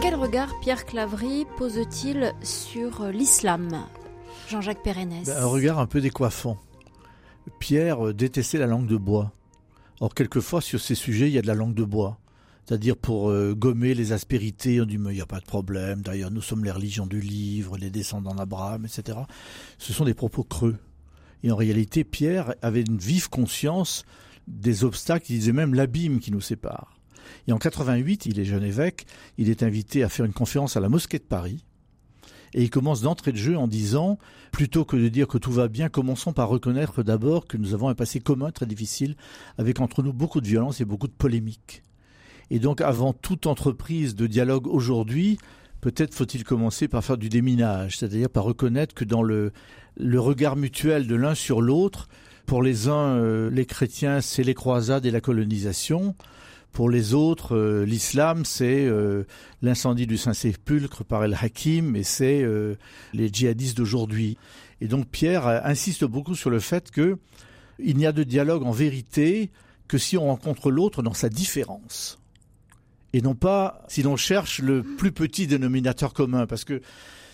S2: Quel regard Pierre Clavry pose-t-il sur l'islam Jean-Jacques Pérennes.
S3: Ben, un regard un peu décoiffant. Pierre détestait la langue de bois. Or, quelquefois, sur ces sujets, il y a de la langue de bois. C'est-à-dire pour euh, gommer les aspérités, on dit mais il n'y a pas de problème, d'ailleurs nous sommes les religions du livre, les descendants d'Abraham, etc. Ce sont des propos creux. Et en réalité, Pierre avait une vive conscience des obstacles, il disait même l'abîme qui nous sépare. Et en 88, il est jeune évêque, il est invité à faire une conférence à la mosquée de Paris, et il commence d'entrée de jeu en disant, plutôt que de dire que tout va bien, commençons par reconnaître d'abord que nous avons un passé commun très difficile, avec entre nous beaucoup de violence et beaucoup de polémiques. Et donc avant toute entreprise de dialogue aujourd'hui, peut-être faut-il commencer par faire du déminage, c'est-à-dire par reconnaître que dans le, regard mutuel de l'un sur l'autre, pour les uns, euh, les chrétiens, c'est les croisades et la colonisation. Pour les autres, euh, l'islam, c'est euh, l'incendie du Saint-Sépulcre par El Hakim et c'est les djihadistes d'aujourd'hui. Et donc Pierre insiste beaucoup sur le fait que il n'y a de dialogue en vérité que si on rencontre l'autre dans sa différence et non pas si l'on cherche le plus petit dénominateur commun. Parce que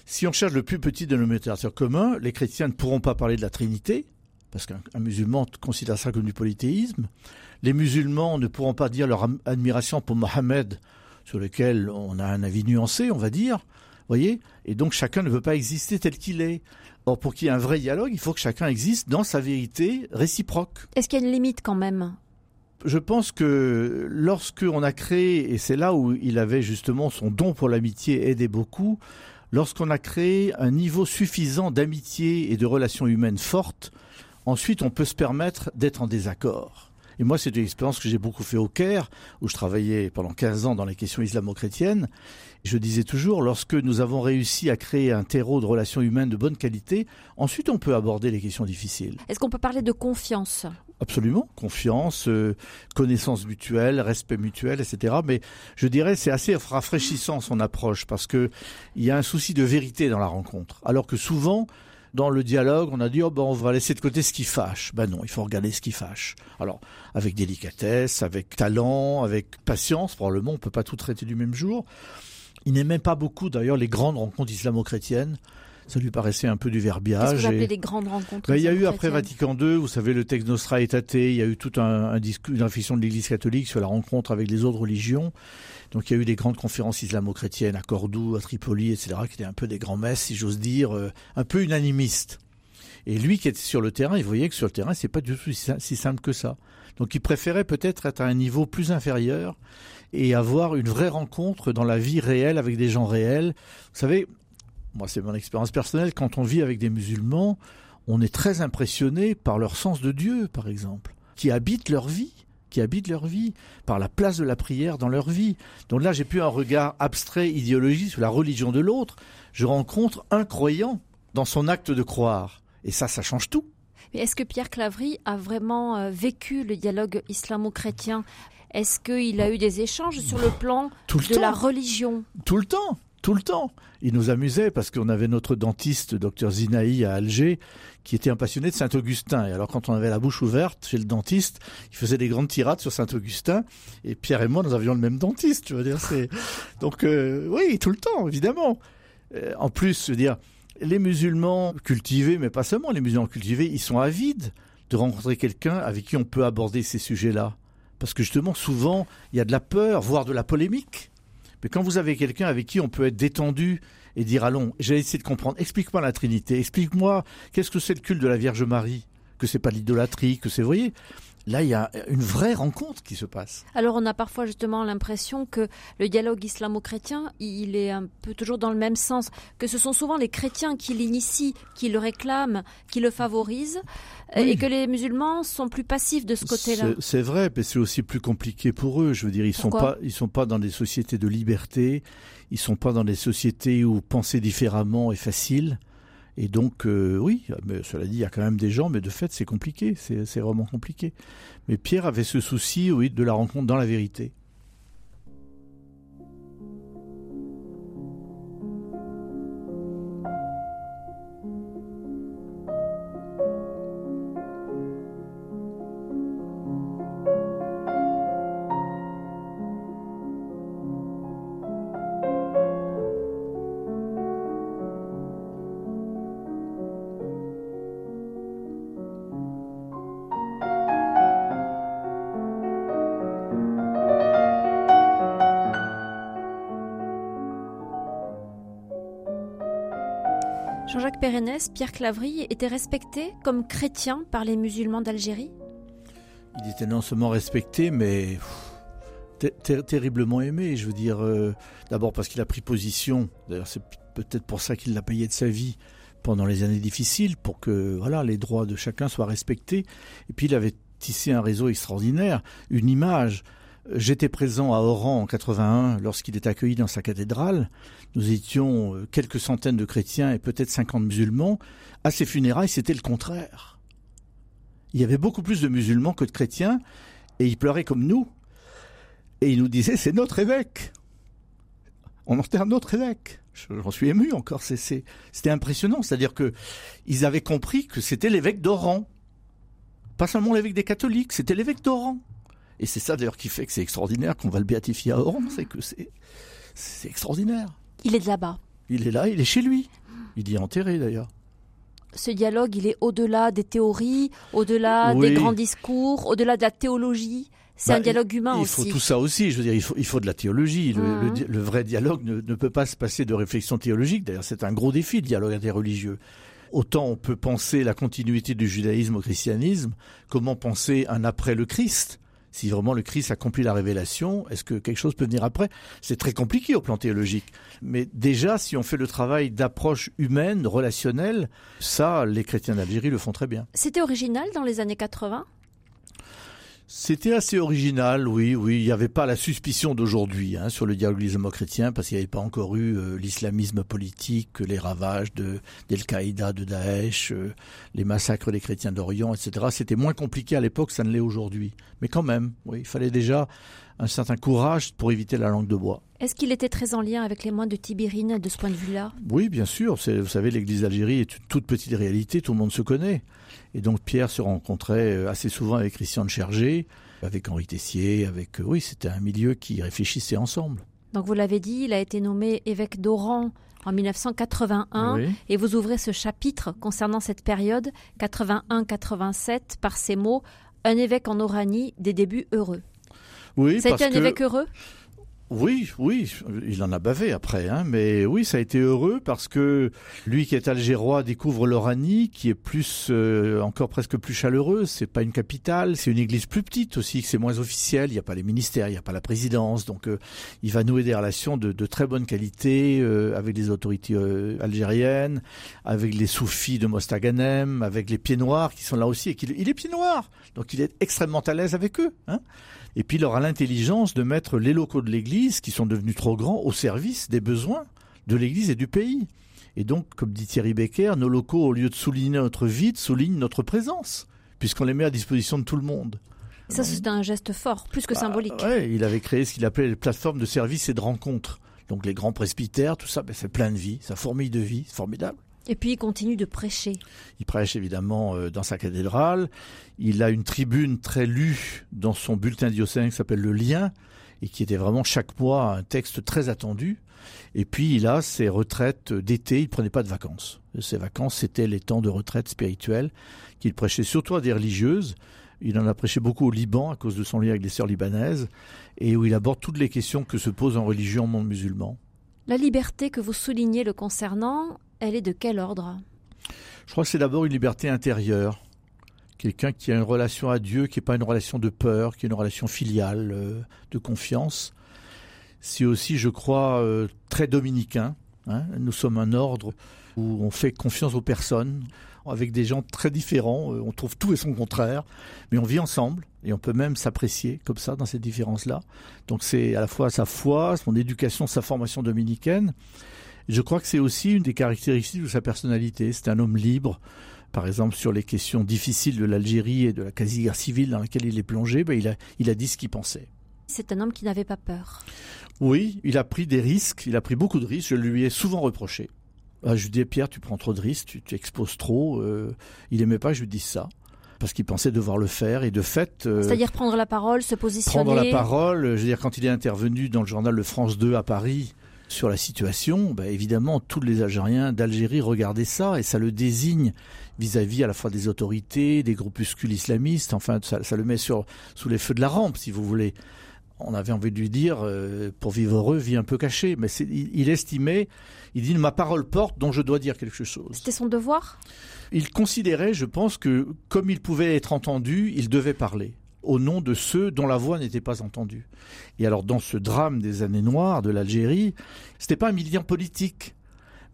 S3: si on cherche le plus petit dénominateur commun, les chrétiens ne pourront pas parler de la Trinité, parce qu'un musulman considère ça comme du polythéisme. Les musulmans ne pourront pas dire leur admiration pour Mohammed, sur lequel on a un avis nuancé, on va dire. Voyez Et donc chacun ne veut pas exister tel qu'il est. Or, pour qu'il y ait un vrai dialogue, il faut que chacun existe dans sa vérité réciproque.
S2: Est-ce qu'il y a une limite quand même?
S3: Je pense que lorsqu'on a créé, et c'est là où il avait justement son don pour l'amitié aidé beaucoup, lorsqu'on a créé un niveau suffisant d'amitié et de relations humaines fortes, ensuite on peut se permettre d'être en désaccord. Et moi, c'est une expérience que j'ai beaucoup fait au Caire, où je travaillais pendant 15 ans dans les questions islamo-chrétiennes. Je disais toujours, lorsque nous avons réussi à créer un terreau de relations humaines de bonne qualité, ensuite on peut aborder les questions difficiles.
S2: Est-ce qu'on peut parler de confiance?
S3: Absolument, confiance, euh, connaissance mutuelle, respect mutuel, etc. Mais je dirais c'est assez rafraîchissant son approche parce que il y a un souci de vérité dans la rencontre, alors que souvent dans le dialogue, on a dit oh ben on va laisser de côté ce qui fâche. Ben non, il faut regarder ce qui fâche. Alors avec délicatesse, avec talent, avec patience. Probablement, on peut pas tout traiter du même jour. Il n'aimait pas beaucoup d'ailleurs les grandes rencontres islamo-chrétiennes ça lui paraissait un peu du verbiage.
S2: Qu'est-ce que vous des grandes rencontres ben,
S3: Il y a eu après Vatican II, vous savez, le texte Nostra Aetate, il y a eu toute un, un une réflexion de l'Église catholique sur la rencontre avec les autres religions. Donc il y a eu des grandes conférences islamo-chrétiennes à Cordoue, à Tripoli, etc., qui étaient un peu des grands messes, si j'ose dire, euh, un peu unanimistes. Et lui qui était sur le terrain, il voyait que sur le terrain, c'est pas du tout si simple que ça. Donc il préférait peut-être être à un niveau plus inférieur et avoir une vraie rencontre dans la vie réelle avec des gens réels. Vous savez, moi c'est mon expérience personnelle, quand on vit avec des musulmans, on est très impressionné par leur sens de Dieu, par exemple, qui habitent leur vie qui habitent leur vie, par la place de la prière dans leur vie. Donc là, j'ai plus un regard abstrait, idéologique sur la religion de l'autre. Je rencontre un croyant dans son acte de croire. Et ça, ça change tout.
S2: Mais est-ce que Pierre Clavry a vraiment euh, vécu le dialogue islamo-chrétien? Est-ce qu'il a eu des échanges sur le plan de la religion?
S3: Tout le temps tout le temps. Il nous amusait parce qu'on avait notre dentiste, docteur Zinaï à Alger, qui était un passionné de Saint-Augustin. Et alors quand on avait la bouche ouverte chez le dentiste, il faisait des grandes tirades sur Saint-Augustin. Et Pierre et moi, nous avions le même dentiste. Je veux dire, donc euh, oui, tout le temps, évidemment. Euh, en plus, je veux dire, les musulmans cultivés, mais pas seulement les musulmans cultivés, ils sont avides de rencontrer quelqu'un avec qui on peut aborder ces sujets-là. Parce que justement, souvent, il y a de la peur, voire de la polémique. Mais quand vous avez quelqu'un avec qui on peut être détendu et dire allons, j'ai essayé de comprendre, explique-moi la Trinité, explique-moi qu'est-ce que c'est le culte de la Vierge Marie, que c'est pas l'idolâtrie, que c'est, vous voyez, là, il y a une vraie rencontre qui se passe.
S2: Alors, on a parfois justement l'impression que le dialogue islamo-chrétien, il est un peu toujours dans le même sens, que ce sont souvent les chrétiens qui l'initient, qui le réclament, qui le favorisent, et que les musulmans sont plus passifs de ce côté-là.
S3: C'est vrai, mais c'est aussi plus compliqué pour eux. Je veux dire, ils sont pas, ils sont pas dans des sociétés de liberté, ils sont pas dans des sociétés où penser différemment est facile. Et donc, euh, oui, mais cela dit, il y a quand même des gens, mais de fait, c'est compliqué, c'est vraiment compliqué. Mais Pierre avait ce souci, oui, de la rencontre dans la vérité.
S2: Pierre Clavry était respecté comme chrétien par les musulmans d'Algérie?
S3: Il était non seulement respecté, mais terriblement aimé. Je veux dire, euh, d'abord parce qu'il a pris position, d'ailleurs c'est peut-être pour ça qu'il l'a payé de sa vie pendant les années difficiles, pour que voilà les droits de chacun soient respectés. Et puis il avait tissé un réseau extraordinaire, une image. J'étais présent à Oran en 81 lorsqu'il est accueilli dans sa cathédrale. Nous étions euh, quelques centaines de chrétiens et peut-être 50 musulmans. À ses funérailles, c'était le contraire. Il y avait beaucoup plus de musulmans que de chrétiens et ils pleuraient comme nous. Et ils nous disaient c'est notre évêque. On enterre notre évêque. J'en suis ému encore. C'était impressionnant. C'est-à-dire que ils avaient compris que c'était l'évêque d'Oran. Pas seulement l'évêque des catholiques, c'était l'évêque d'Oran. Et c'est ça d'ailleurs qui fait que c'est extraordinaire qu'on va le béatifier à Oran, c'est que c'est, extraordinaire.
S2: Il est de là-bas.
S3: Il est là, il est chez lui. Il y est enterré d'ailleurs.
S2: Ce dialogue, il est au-delà des théories, au-delà des grands discours, au-delà de la théologie. C'est bah, un dialogue humain
S3: aussi.
S2: Il
S3: faut tout ça aussi. Je veux dire, il faut, il faut de la théologie. Le, mmh. vrai dialogue ne, ne, peut pas se passer de réflexion théologique. D'ailleurs, c'est un gros défi, le dialogue interreligieux. Autant on peut penser la continuité du judaïsme au christianisme, comment penser un après le Christ? Si vraiment le Christ accomplit la révélation, est-ce que quelque chose peut venir après? C'est très compliqué au plan théologique. Mais déjà, si on fait le travail d'approche humaine, relationnelle, ça, les chrétiens d'Algérie le font très bien.
S2: C'était original dans les années 80
S3: c'était assez original, oui, oui. Il n'y avait pas la suspicion d'aujourd'hui hein, sur le dialogue islamo-chrétien parce qu'il n'y avait pas encore eu euh, l'islamisme politique, les ravages de d'Al-Qaïda, de Daesh, euh, les massacres des chrétiens d'Orient, etc. C'était moins compliqué à l'époque, ça ne l'est aujourd'hui. Mais quand même, oui, il fallait déjà un certain courage pour éviter la langue de bois.
S2: Est-ce qu'il était très en lien avec les moines de Tibérine de ce point de vue-là?
S3: Oui, bien sûr. Vous savez, l'église d'Algérie est une toute petite réalité, tout le monde se connaît. Et donc Pierre se rencontrait euh, assez souvent avec Christian de Chergé, avec Henri Tessier, avec... Euh, oui, c'était un milieu qui réfléchissait ensemble.
S2: Donc vous l'avez dit, il a été nommé évêque d'Oran en 1981 et vous ouvrez ce chapitre concernant cette période 81-87 par ces mots Un évêque en Oranie, des débuts heureux.
S3: Oui,
S2: C'était un évêque heureux?
S3: Oui, oui, il en a bavé après, hein, mais oui, ça a été heureux parce que lui qui est algérois découvre l'Oranie, qui est plus, euh, encore presque plus chaleureuse. C'est pas une capitale, c'est une église plus petite aussi, c'est moins officiel. Il n'y a pas les ministères, il n'y a pas la présidence, donc euh, il va nouer des relations de, de très bonne qualité euh, avec les autorités algériennes, avec les soufis de Mostaganem, avec les pieds noirs qui sont là aussi et qu'il il est pied noir, donc il est extrêmement à l'aise avec eux. Hein et puis il aura l'intelligence de mettre les locaux de l'Église, qui sont devenus trop grands, au service des besoins de l'Église et du pays. Et donc, comme dit Thierry Becker, nos locaux, au lieu de souligner notre vide, soulignent notre présence, puisqu'on les met à disposition de tout le monde.
S2: Ça, c'est un geste fort, plus que bah, symbolique.
S3: Ouais, il avait créé ce qu'il appelait les plateformes de services et de rencontres. Donc les grands presbytères, tout ça, ben, c'est plein de vie, ça fourmille de vie, c'est formidable.
S2: Et puis il continue de prêcher.
S3: Il prêche évidemment euh, dans sa cathédrale. Il a une tribune très lue dans son bulletin diocésain qui s'appelle Le Lien et qui était vraiment chaque mois un texte très attendu. Et puis il a ses retraites d'été, il prenait pas de vacances. Ses vacances, c'était les temps de retraite spirituelle qu'il prêchait surtout à des religieuses. Il en a prêché beaucoup au Liban à cause de son lien avec les sœurs libanaises et où il aborde toutes les questions que se pose en religion au monde musulman.
S2: La liberté que vous soulignez le concernant, elle est de quel ordre?
S3: Je crois que c'est d'abord une liberté intérieure. Quelqu'un qui a une relation à Dieu, qui n'est pas une relation de peur, qui est une relation filiale, euh, de confiance. C'est aussi, je crois, euh, très dominicain. Hein. Nous sommes un ordre où on fait confiance aux personnes, avec des gens très différents. Euh, on trouve tout et son contraire, mais on vit ensemble et on peut même s'apprécier comme ça dans ces différences-là. Donc c'est à la fois sa foi, son éducation, sa formation dominicaine, je crois que c'est aussi une des caractéristiques de sa personnalité. C'est un homme libre. Par exemple, sur les questions difficiles de l'Algérie et de la quasi-guerre civile dans laquelle il est plongé, ben il, a, il a dit ce qu'il pensait.
S2: C'est un homme qui n'avait pas peur.
S3: Oui, il a pris des risques, il a pris beaucoup de risques, je lui ai souvent reproché. Ah, je lui dis, Pierre, tu prends trop de risques, tu, tu exposes trop. Euh, il aimait pas que je lui dise ça parce qu'il pensait devoir le faire et de fait.
S2: Euh, C'est-à-dire prendre la parole, se positionner.
S3: Prendre la parole. Je veux dire, quand il est intervenu dans le journal Le France 2 à Paris, sur la situation, bah, évidemment, tous les Algériens d'Algérie regardaient ça et ça le désigne vis-à-vis à la fois des autorités, des groupuscules islamistes. Enfin, ça, le met sur, sous les feux de la rampe, si vous voulez. On avait envie de lui dire, euh, pour vivre heureux, vis un peu caché. Mais il, il, estimait, il dit, ma parole porte, dont je dois dire quelque chose.
S2: C'était son devoir?
S3: Il considérait, je pense, que comme il pouvait être entendu, il devait parler au nom de ceux dont la voix n'était pas entendue. Et alors dans ce drame des années noires de l'Algérie, c'était pas un militant politique,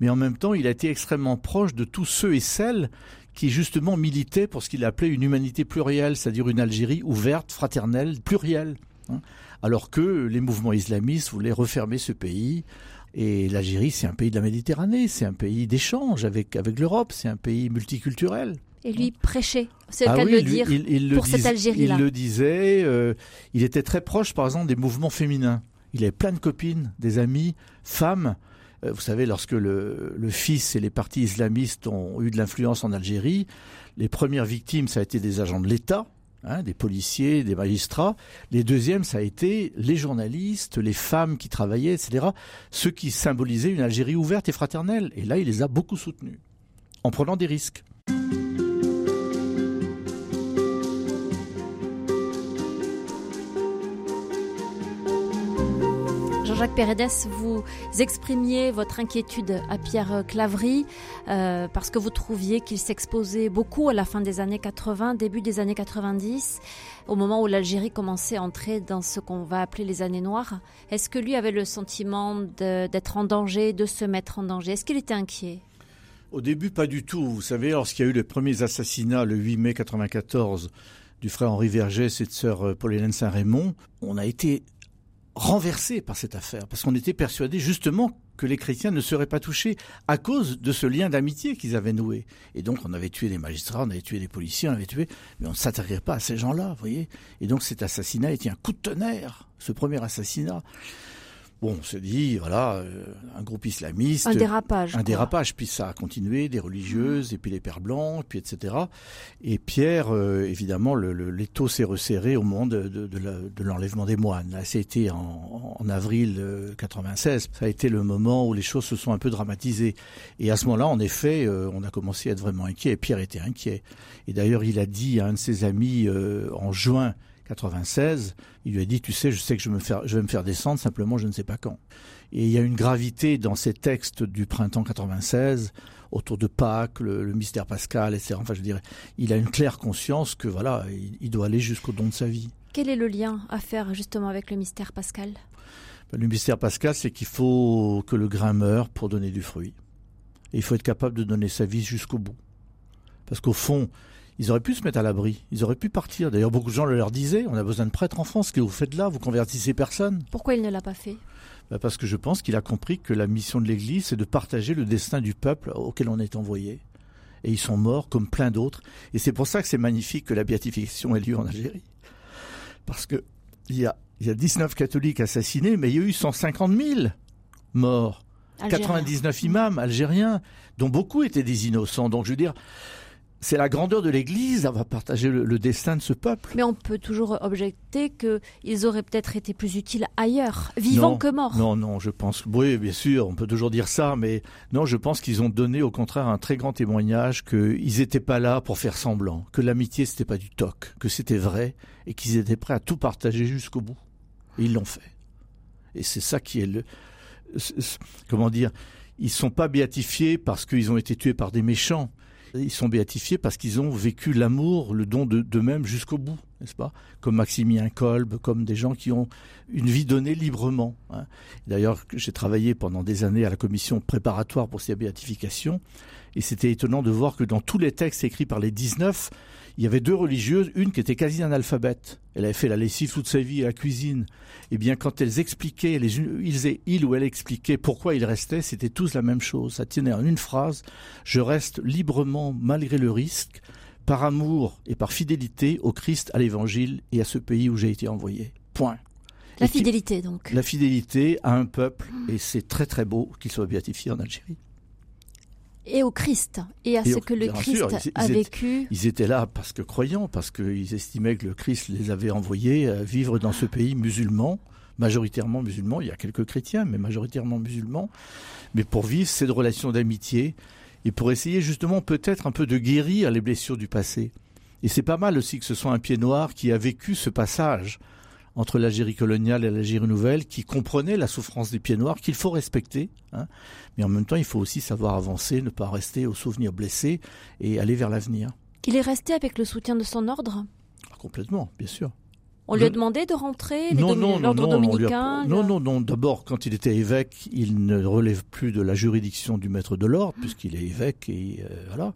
S3: mais en même temps, il a été extrêmement proche de tous ceux et celles qui justement militaient pour ce qu'il appelait une humanité plurielle, c'est-à-dire une Algérie ouverte, fraternelle, plurielle. Hein. alors que les mouvements islamistes voulaient refermer ce pays. Et l'Algérie, c'est un pays de la Méditerranée, c'est un pays d'échange avec, avec l'Europe, c'est un pays multiculturel
S2: et lui prêchait. C'est le ah cas de le dire il, pour cette Algérie-là.
S3: Il le disait. Euh, il était très proche, par exemple, des mouvements féminins. Il avait plein de copines, des amis, femmes. Euh, vous savez, lorsque le, fils et les partis islamistes ont eu de l'influence en Algérie, les premières victimes, ça a été des agents de l'État, hein, des policiers, des magistrats. Les deuxièmes, ça a été les journalistes, les femmes qui travaillaient, etc. Ceux qui symbolisaient une Algérie ouverte et fraternelle. Et là, il les a beaucoup soutenus, en prenant des risques.
S2: Jean-Jacques Pérédès, vous exprimiez votre inquiétude à Pierre Claverie euh, parce que vous trouviez qu'il s'exposait beaucoup à la fin des années 80, début des années 90, au moment où l'Algérie commençait à entrer dans ce qu'on va appeler les années noires. Est-ce que lui avait le sentiment d'être en danger, de se mettre en danger? Est-ce qu'il était inquiet?
S3: Au début, pas du tout. Vous savez, lorsqu'il y a eu les premiers assassinats le 8 mai 94 du frère Henri Vergès et de sœur Paul-Hélène Saint-Raymond, on a été renversé par cette affaire, parce qu'on était persuadé justement que les chrétiens ne seraient pas touchés à cause de ce lien d'amitié qu'ils avaient noué. Et donc on avait tué des magistrats, on avait tué des policiers, on avait tué, mais on ne s'attaquerait pas à ces gens-là, vous voyez. Et donc cet assassinat était un coup de tonnerre, ce premier assassinat. Bon, on se dit, voilà, euh, un groupe islamiste.
S2: Un dérapage.
S3: Un dérapage. Puis ça a continué, des religieuses, et puis les pères blancs, et puis etc. Et Pierre, euh, évidemment, le, l'étau s'est resserré au moment de, de, l'enlèvement des moines. Là, c'était en, en avril 96. Ça a été le moment où les choses se sont un peu dramatisées. Et à ce moment-là, en effet, euh, on a commencé à être vraiment inquiet. Et Pierre était inquiet. Et d'ailleurs, il a dit à un de ses amis en juin 96, il lui a dit, tu sais, je sais que je, me faire, je vais me faire descendre, simplement je ne sais pas quand. Et il y a une gravité dans ces textes du printemps 96, autour de Pâques, le, mystère pascal, etc. Enfin, je dirais, il a une claire conscience que voilà, il, doit aller jusqu'au don de sa vie.
S2: Quel est le lien à faire justement avec le mystère pascal?
S3: Ben, Le mystère pascal, c'est qu'il faut que le grain meure pour donner du fruit. Et il faut être capable de donner sa vie jusqu'au bout. Parce qu'au fond, ils auraient pu se mettre à l'abri, ils auraient pu partir. D'ailleurs, beaucoup de gens le leur disaient, on a besoin de prêtres en France, que vous faites là? Vous convertissez personne
S2: Pourquoi il ne l'a pas fait?
S3: Bah, Parce que je pense qu'il a compris que la mission de l'Église, c'est de partager le destin du peuple auquel on est envoyé. Et ils sont morts comme plein d'autres. Et c'est pour ça que c'est magnifique que la béatification ait lieu en Algérie. Parce que il y a, il y a 19 catholiques assassinés, mais il y a eu 150 000 morts. 99 imams algériens, dont beaucoup étaient des innocents. Donc je veux dire, c'est la grandeur de l'Église, elle va partager le, destin de ce peuple.
S2: Mais on peut toujours objecter qu'ils auraient peut-être été plus utiles ailleurs, vivants que morts.
S3: Non, non, je pense. Oui, bien sûr, on peut toujours dire ça, mais non, je pense qu'ils ont donné au contraire un très grand témoignage qu'ils n'étaient pas là pour faire semblant, que l'amitié c'était pas du toc, que c'était vrai et qu'ils étaient prêts à tout partager jusqu'au bout. Et ils l'ont fait. Et c'est ça qui est le. Comment dire Ils sont pas béatifiés parce qu'ils ont été tués par des méchants ils sont béatifiés parce qu'ils ont vécu l'amour, le don d'eux-mêmes jusqu'au bout, n'est-ce pas? Comme Maximilien Kolb, comme des gens qui ont une vie donnée librement. Hein. D'ailleurs, j'ai travaillé pendant des années à la commission préparatoire pour ces béatifications, et c'était étonnant de voir que dans tous les textes écrits par les 19, il y avait deux religieuses, une qui était quasi analphabète. Elle avait fait la lessive toute sa vie et la cuisine. Eh bien, quand elles expliquaient, les, ils, il ou elle expliquaient pourquoi ils restaient, c'était tous la même chose. Ça tenait en une phrase. Je reste librement malgré le risque, par amour et par fidélité au Christ, à l'évangile et à ce pays où j'ai été envoyé. Point.
S2: La fidélité, donc.
S3: La fidélité à un peuple, et c'est très très beau qu'il soit béatifié en Algérie
S2: et au Christ et à ce que le Christ a vécu.
S3: ils étaient là parce que croyants, parce qu'ils estimaient que le Christ les avait envoyés à vivre dans ce pays musulman, majoritairement musulman. Il y a quelques chrétiens, mais majoritairement musulmans. Mais pour vivre cette relation d'amitié et pour essayer justement peut-être un peu de guérir les blessures du passé. Et c'est pas mal aussi que ce soit un pied noir qui a vécu ce passage entre l'Algérie coloniale et l'Algérie nouvelle, qui comprenait la souffrance des pieds noirs, qu'il faut respecter. Hein. Mais en même temps, il faut aussi savoir avancer, ne pas rester aux souvenirs blessés et aller vers l'avenir.
S2: Il est resté avec le soutien de son ordre?
S3: Ah, Complètement, bien sûr.
S2: On lui a demandé de rentrer
S3: non, non, non, dominicain Non, non, non. D'abord, quand il était évêque, il ne relève plus de la juridiction du maître de l'ordre, puisqu'il est évêque et euh, voilà.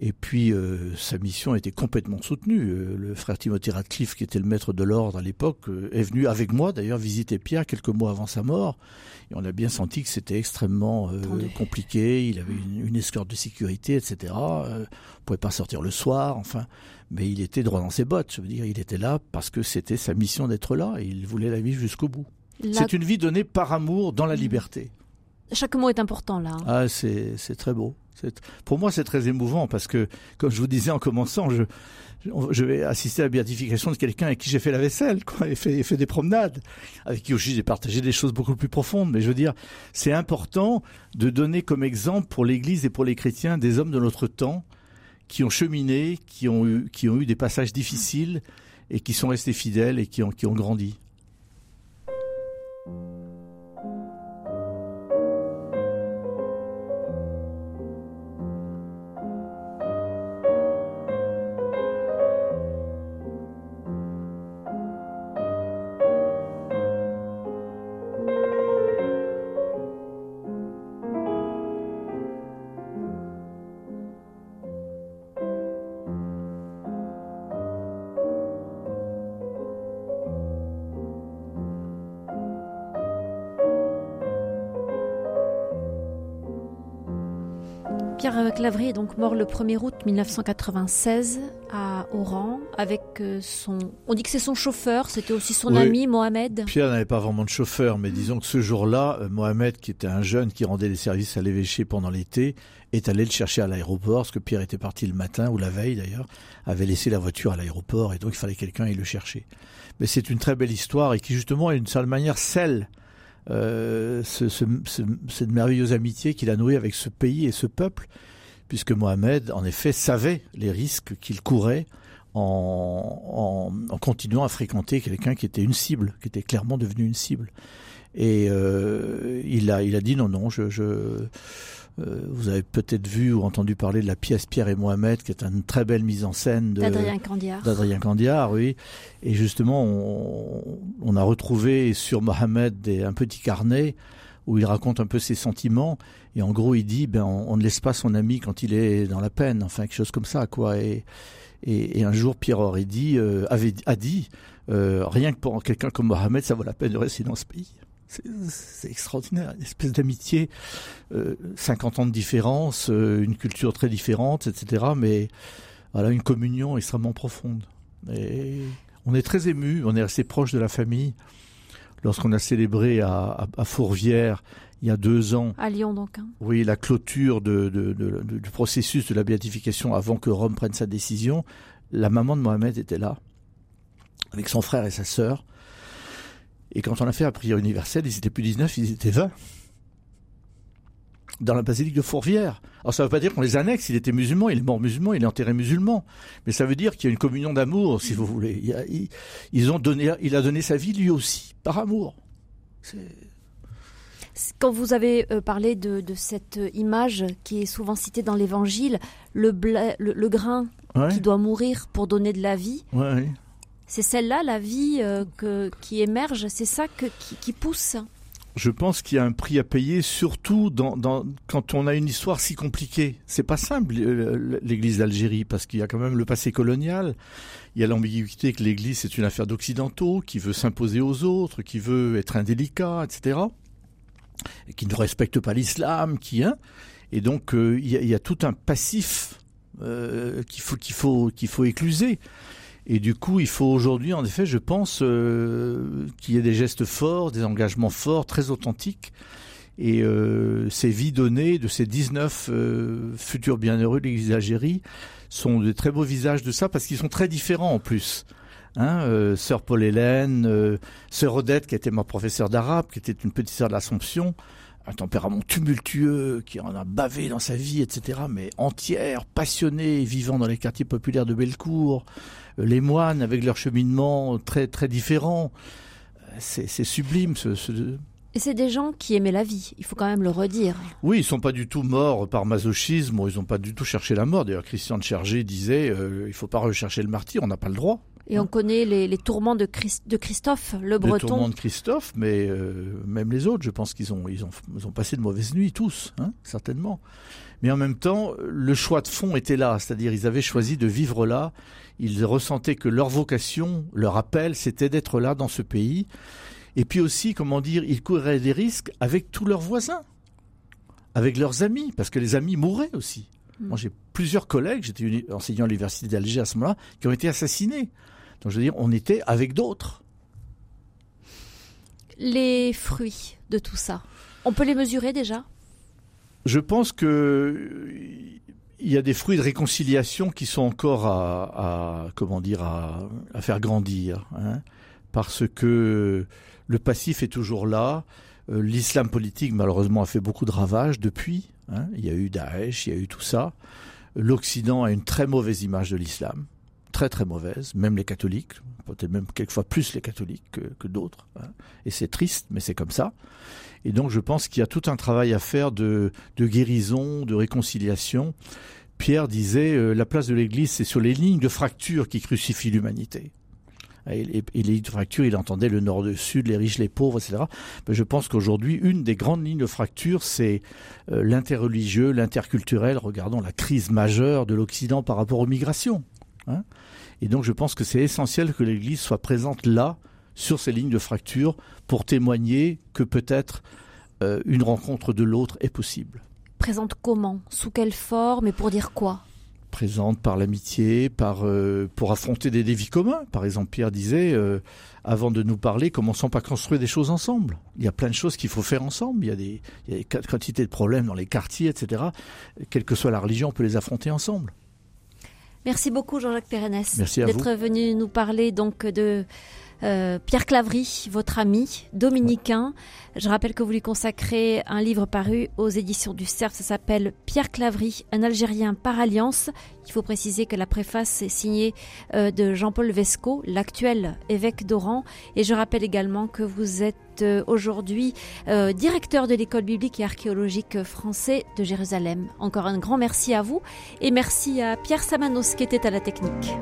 S3: Et puis, euh, sa mission été complètement soutenue. Euh, le frère Timothée Radcliffe, qui était le maître de l'ordre à l'époque, euh, est venu avec moi, d'ailleurs, visiter Pierre quelques mois avant sa mort. Et on a bien senti que c'était extrêmement compliqué. Il avait une, escorte de sécurité, etc. on pouvait pas sortir le soir, enfin. Mais il était droit dans ses bottes. Je veux dire, il était là parce que c'était sa mission d'être là et il voulait la vivre jusqu'au bout. C'est une vie donnée par amour dans la liberté.
S2: Chaque mot est important là. Hein.
S3: Ah, c'est très beau. Pour moi, c'est très émouvant parce que, comme je vous disais en commençant, je, je vais assister à la béatification de quelqu'un avec qui j'ai fait la vaisselle, *laughs* quoi, et fait, fait des promenades, avec qui aussi j'ai partagé des choses beaucoup plus profondes. Mais je veux dire, c'est important de donner comme exemple pour l'Église et pour les chrétiens des hommes de notre temps qui ont cheminé, qui ont eu, qui ont eu des passages difficiles et qui sont restés fidèles et qui ont, qui ont grandi.
S2: Pierre Clavry est donc mort le 1er août 1996 à Oran avec euh, son... On dit que c'est son chauffeur, c'était aussi son ami Mohamed.
S3: Pierre n'avait pas vraiment de chauffeur, mais disons que ce jour-là, euh, Mohamed, qui était un jeune qui rendait des services à l'évêché pendant l'été, est allé le chercher à l'aéroport, parce que Pierre était parti le matin, ou la veille d'ailleurs, avait laissé la voiture à l'aéroport, et donc il fallait quelqu'un y le chercher. Mais c'est une très belle histoire, et qui justement, d'une certaine manière, scelle euh, cette merveilleuse amitié qu'il a nouée avec ce pays et ce peuple, puisque Mohamed, en effet, savait les risques qu'il courait en, continuant à fréquenter quelqu'un qui était une cible, qui était clairement devenu une cible. Et euh, il, a, il a dit non, non, je, je vous avez peut-être vu ou entendu parler de la pièce Pierre et Mohamed, qui est une très belle mise en scène
S2: d'Adrien Candiard.
S3: D'Adrien Candiard, oui. Et justement, on, on a retrouvé sur Mohamed des, un petit carnet où il raconte un peu ses sentiments. Et en gros, il dit, ben, on, ne laisse pas son ami quand il est dans la peine, enfin, quelque chose comme ça, quoi. Et, et, un jour, Pierre Horry euh, avait, a dit euh, rien que pour quelqu'un comme Mohamed, ça vaut la peine de rester dans ce pays. C'est extraordinaire, une espèce d'amitié, euh, 50 ans de différence, euh, une culture très différente, etc. Mais voilà, une communion extrêmement profonde. Et on est très ému, on est assez proche de la famille. Lorsqu'on a célébré à, à, Fourvière il y a deux ans.
S2: À Lyon donc. Hein.
S3: Oui, la clôture de, de, de, du processus de la béatification avant que Rome prenne sa décision. La maman de Mohamed était là, avec son frère et sa sœur. Et quand on a fait la prière universelle, ils étaient plus 19, ils étaient 20. Dans la basilique de Fourvière. Alors ça ne veut pas dire qu'on les annexe, il était musulman, il est mort musulman, il est enterré musulman. Mais ça veut dire qu'il y a une communion d'amour, si vous voulez. Il, ils ont donné, il a donné sa vie lui aussi, par amour.
S2: Quand vous avez euh, parlé de, cette image qui est souvent citée dans l'Évangile, le, le, grain qui doit mourir pour donner de la vie, c'est celle-là, la vie euh, qui émerge, c'est ça qui, pousse
S3: je pense qu'il y a un prix à payer, surtout quand on a une histoire si compliquée. C'est pas simple l'Église d'Algérie parce qu'il y a quand même le passé colonial. Il y a l'ambiguïté que l'Église c'est une affaire d'occidentaux qui veut s'imposer aux autres, qui veut être indélicat, etc qui ne respecte pas l'islam, qui hein, et donc euh, il y, a tout un passif euh, qu'il faut faut qu'il faut écluser. Et du coup, il faut aujourd'hui, en effet, je pense, euh, qu'il y ait des gestes forts, des engagements forts, très authentiques. Et ces vies données de ces 19 futurs bienheureux de l'Église d'Algérie sont de très beaux visages de ça, parce qu'ils sont très différents en plus. Hein, sœur Paul Hélène, sœur Odette, qui était ma professeure d'arabe, qui était une petite sœur de l'Assomption, un tempérament tumultueux, qui en a bavé dans sa vie, etc., mais entière, passionnée, vivant dans les quartiers populaires de Bellecour, euh, les moines avec leur cheminement très très différent. C'est sublime ce,
S2: Et c'est des gens qui aimaient la vie, il faut quand même le redire.
S3: Oui, ils sont pas du tout morts par masochisme, ils n'ont pas du tout cherché la mort. D'ailleurs, Christian de Chergé disait, euh, il faut pas rechercher le martyr, on n'a pas le droit.
S2: Et on connaît les, tourments de, de, Christophe, le breton. Les
S3: tourments de Christophe, mais euh, même les autres, je pense qu'ils ont, ils ont, ils ont passé de mauvaises nuits, tous, hein, certainement. Mais en même temps, le choix de fond était là, c'est-à-dire ils avaient choisi de vivre là. Ils ressentaient que leur vocation, leur appel, c'était d'être là dans ce pays. Et puis aussi, comment dire, ils couraient des risques avec tous leurs voisins, avec leurs amis, parce que les amis mouraient aussi. Mm. Moi, j'ai plusieurs collègues, j'étais enseignant à l'université d'Alger à ce moment-là, qui ont été assassinés. Donc je veux dire, on était avec d'autres.
S2: Les fruits de tout ça, on peut les mesurer déjà?
S3: Je pense que il y a des fruits de réconciliation qui sont encore à, comment dire à, faire grandir, hein. parce que le passif est toujours là. Euh, l'islam politique malheureusement a fait beaucoup de ravages depuis. Hein. il y a eu Daesh, il y a eu tout ça. L'Occident a une très mauvaise image de l'islam très très mauvaise, même les catholiques, peut-être même quelquefois plus les catholiques que, d'autres. Hein. Et c'est triste, mais c'est comme ça. Et donc je pense qu'il y a tout un travail à faire de, guérison, de réconciliation. Pierre disait, euh, la place de l'Église, c'est sur les lignes de fracture qui crucifient l'humanité. Et, les lignes de fracture, il entendait le nord, le sud, les riches, les pauvres, etc. Mais je pense qu'aujourd'hui, une des grandes lignes de fracture, c'est euh, l'interreligieux, l'interculturel. Regardons la crise majeure de l'Occident par rapport aux migrations. Hein. et donc je pense que c'est essentiel que l'Église soit présente là, sur ces lignes de fracture, pour témoigner que peut-être euh, une rencontre de l'autre est possible.
S2: Présente comment? Sous quelle forme et pour dire quoi?
S3: Présente par l'amitié, par euh, pour affronter des défis communs. Par exemple, Pierre disait, euh, avant de nous parler, commençons par construire des choses ensemble? Il y a plein de choses qu'il faut faire ensemble. Il y a des, il y a des quantités de problèmes dans les quartiers, etc. Quelle que soit la religion, on peut les affronter ensemble.
S2: Merci beaucoup Jean-Jacques Pérennes
S3: d'être
S2: venu nous parler donc de Euh, Pierre Clavry, votre ami dominicain. Je rappelle que vous lui consacrez un livre paru aux éditions du Cerf. Ça s'appelle Pierre Clavry, un Algérien par alliance. Il faut préciser que la préface est signée euh, de Jean-Paul Vesco, l'actuel évêque d'Oran. Et je rappelle également que vous êtes euh, aujourd'hui directeur de l'école biblique et archéologique français de Jérusalem. Encore un grand merci à vous et merci à Pierre Samanos qui était à la technique.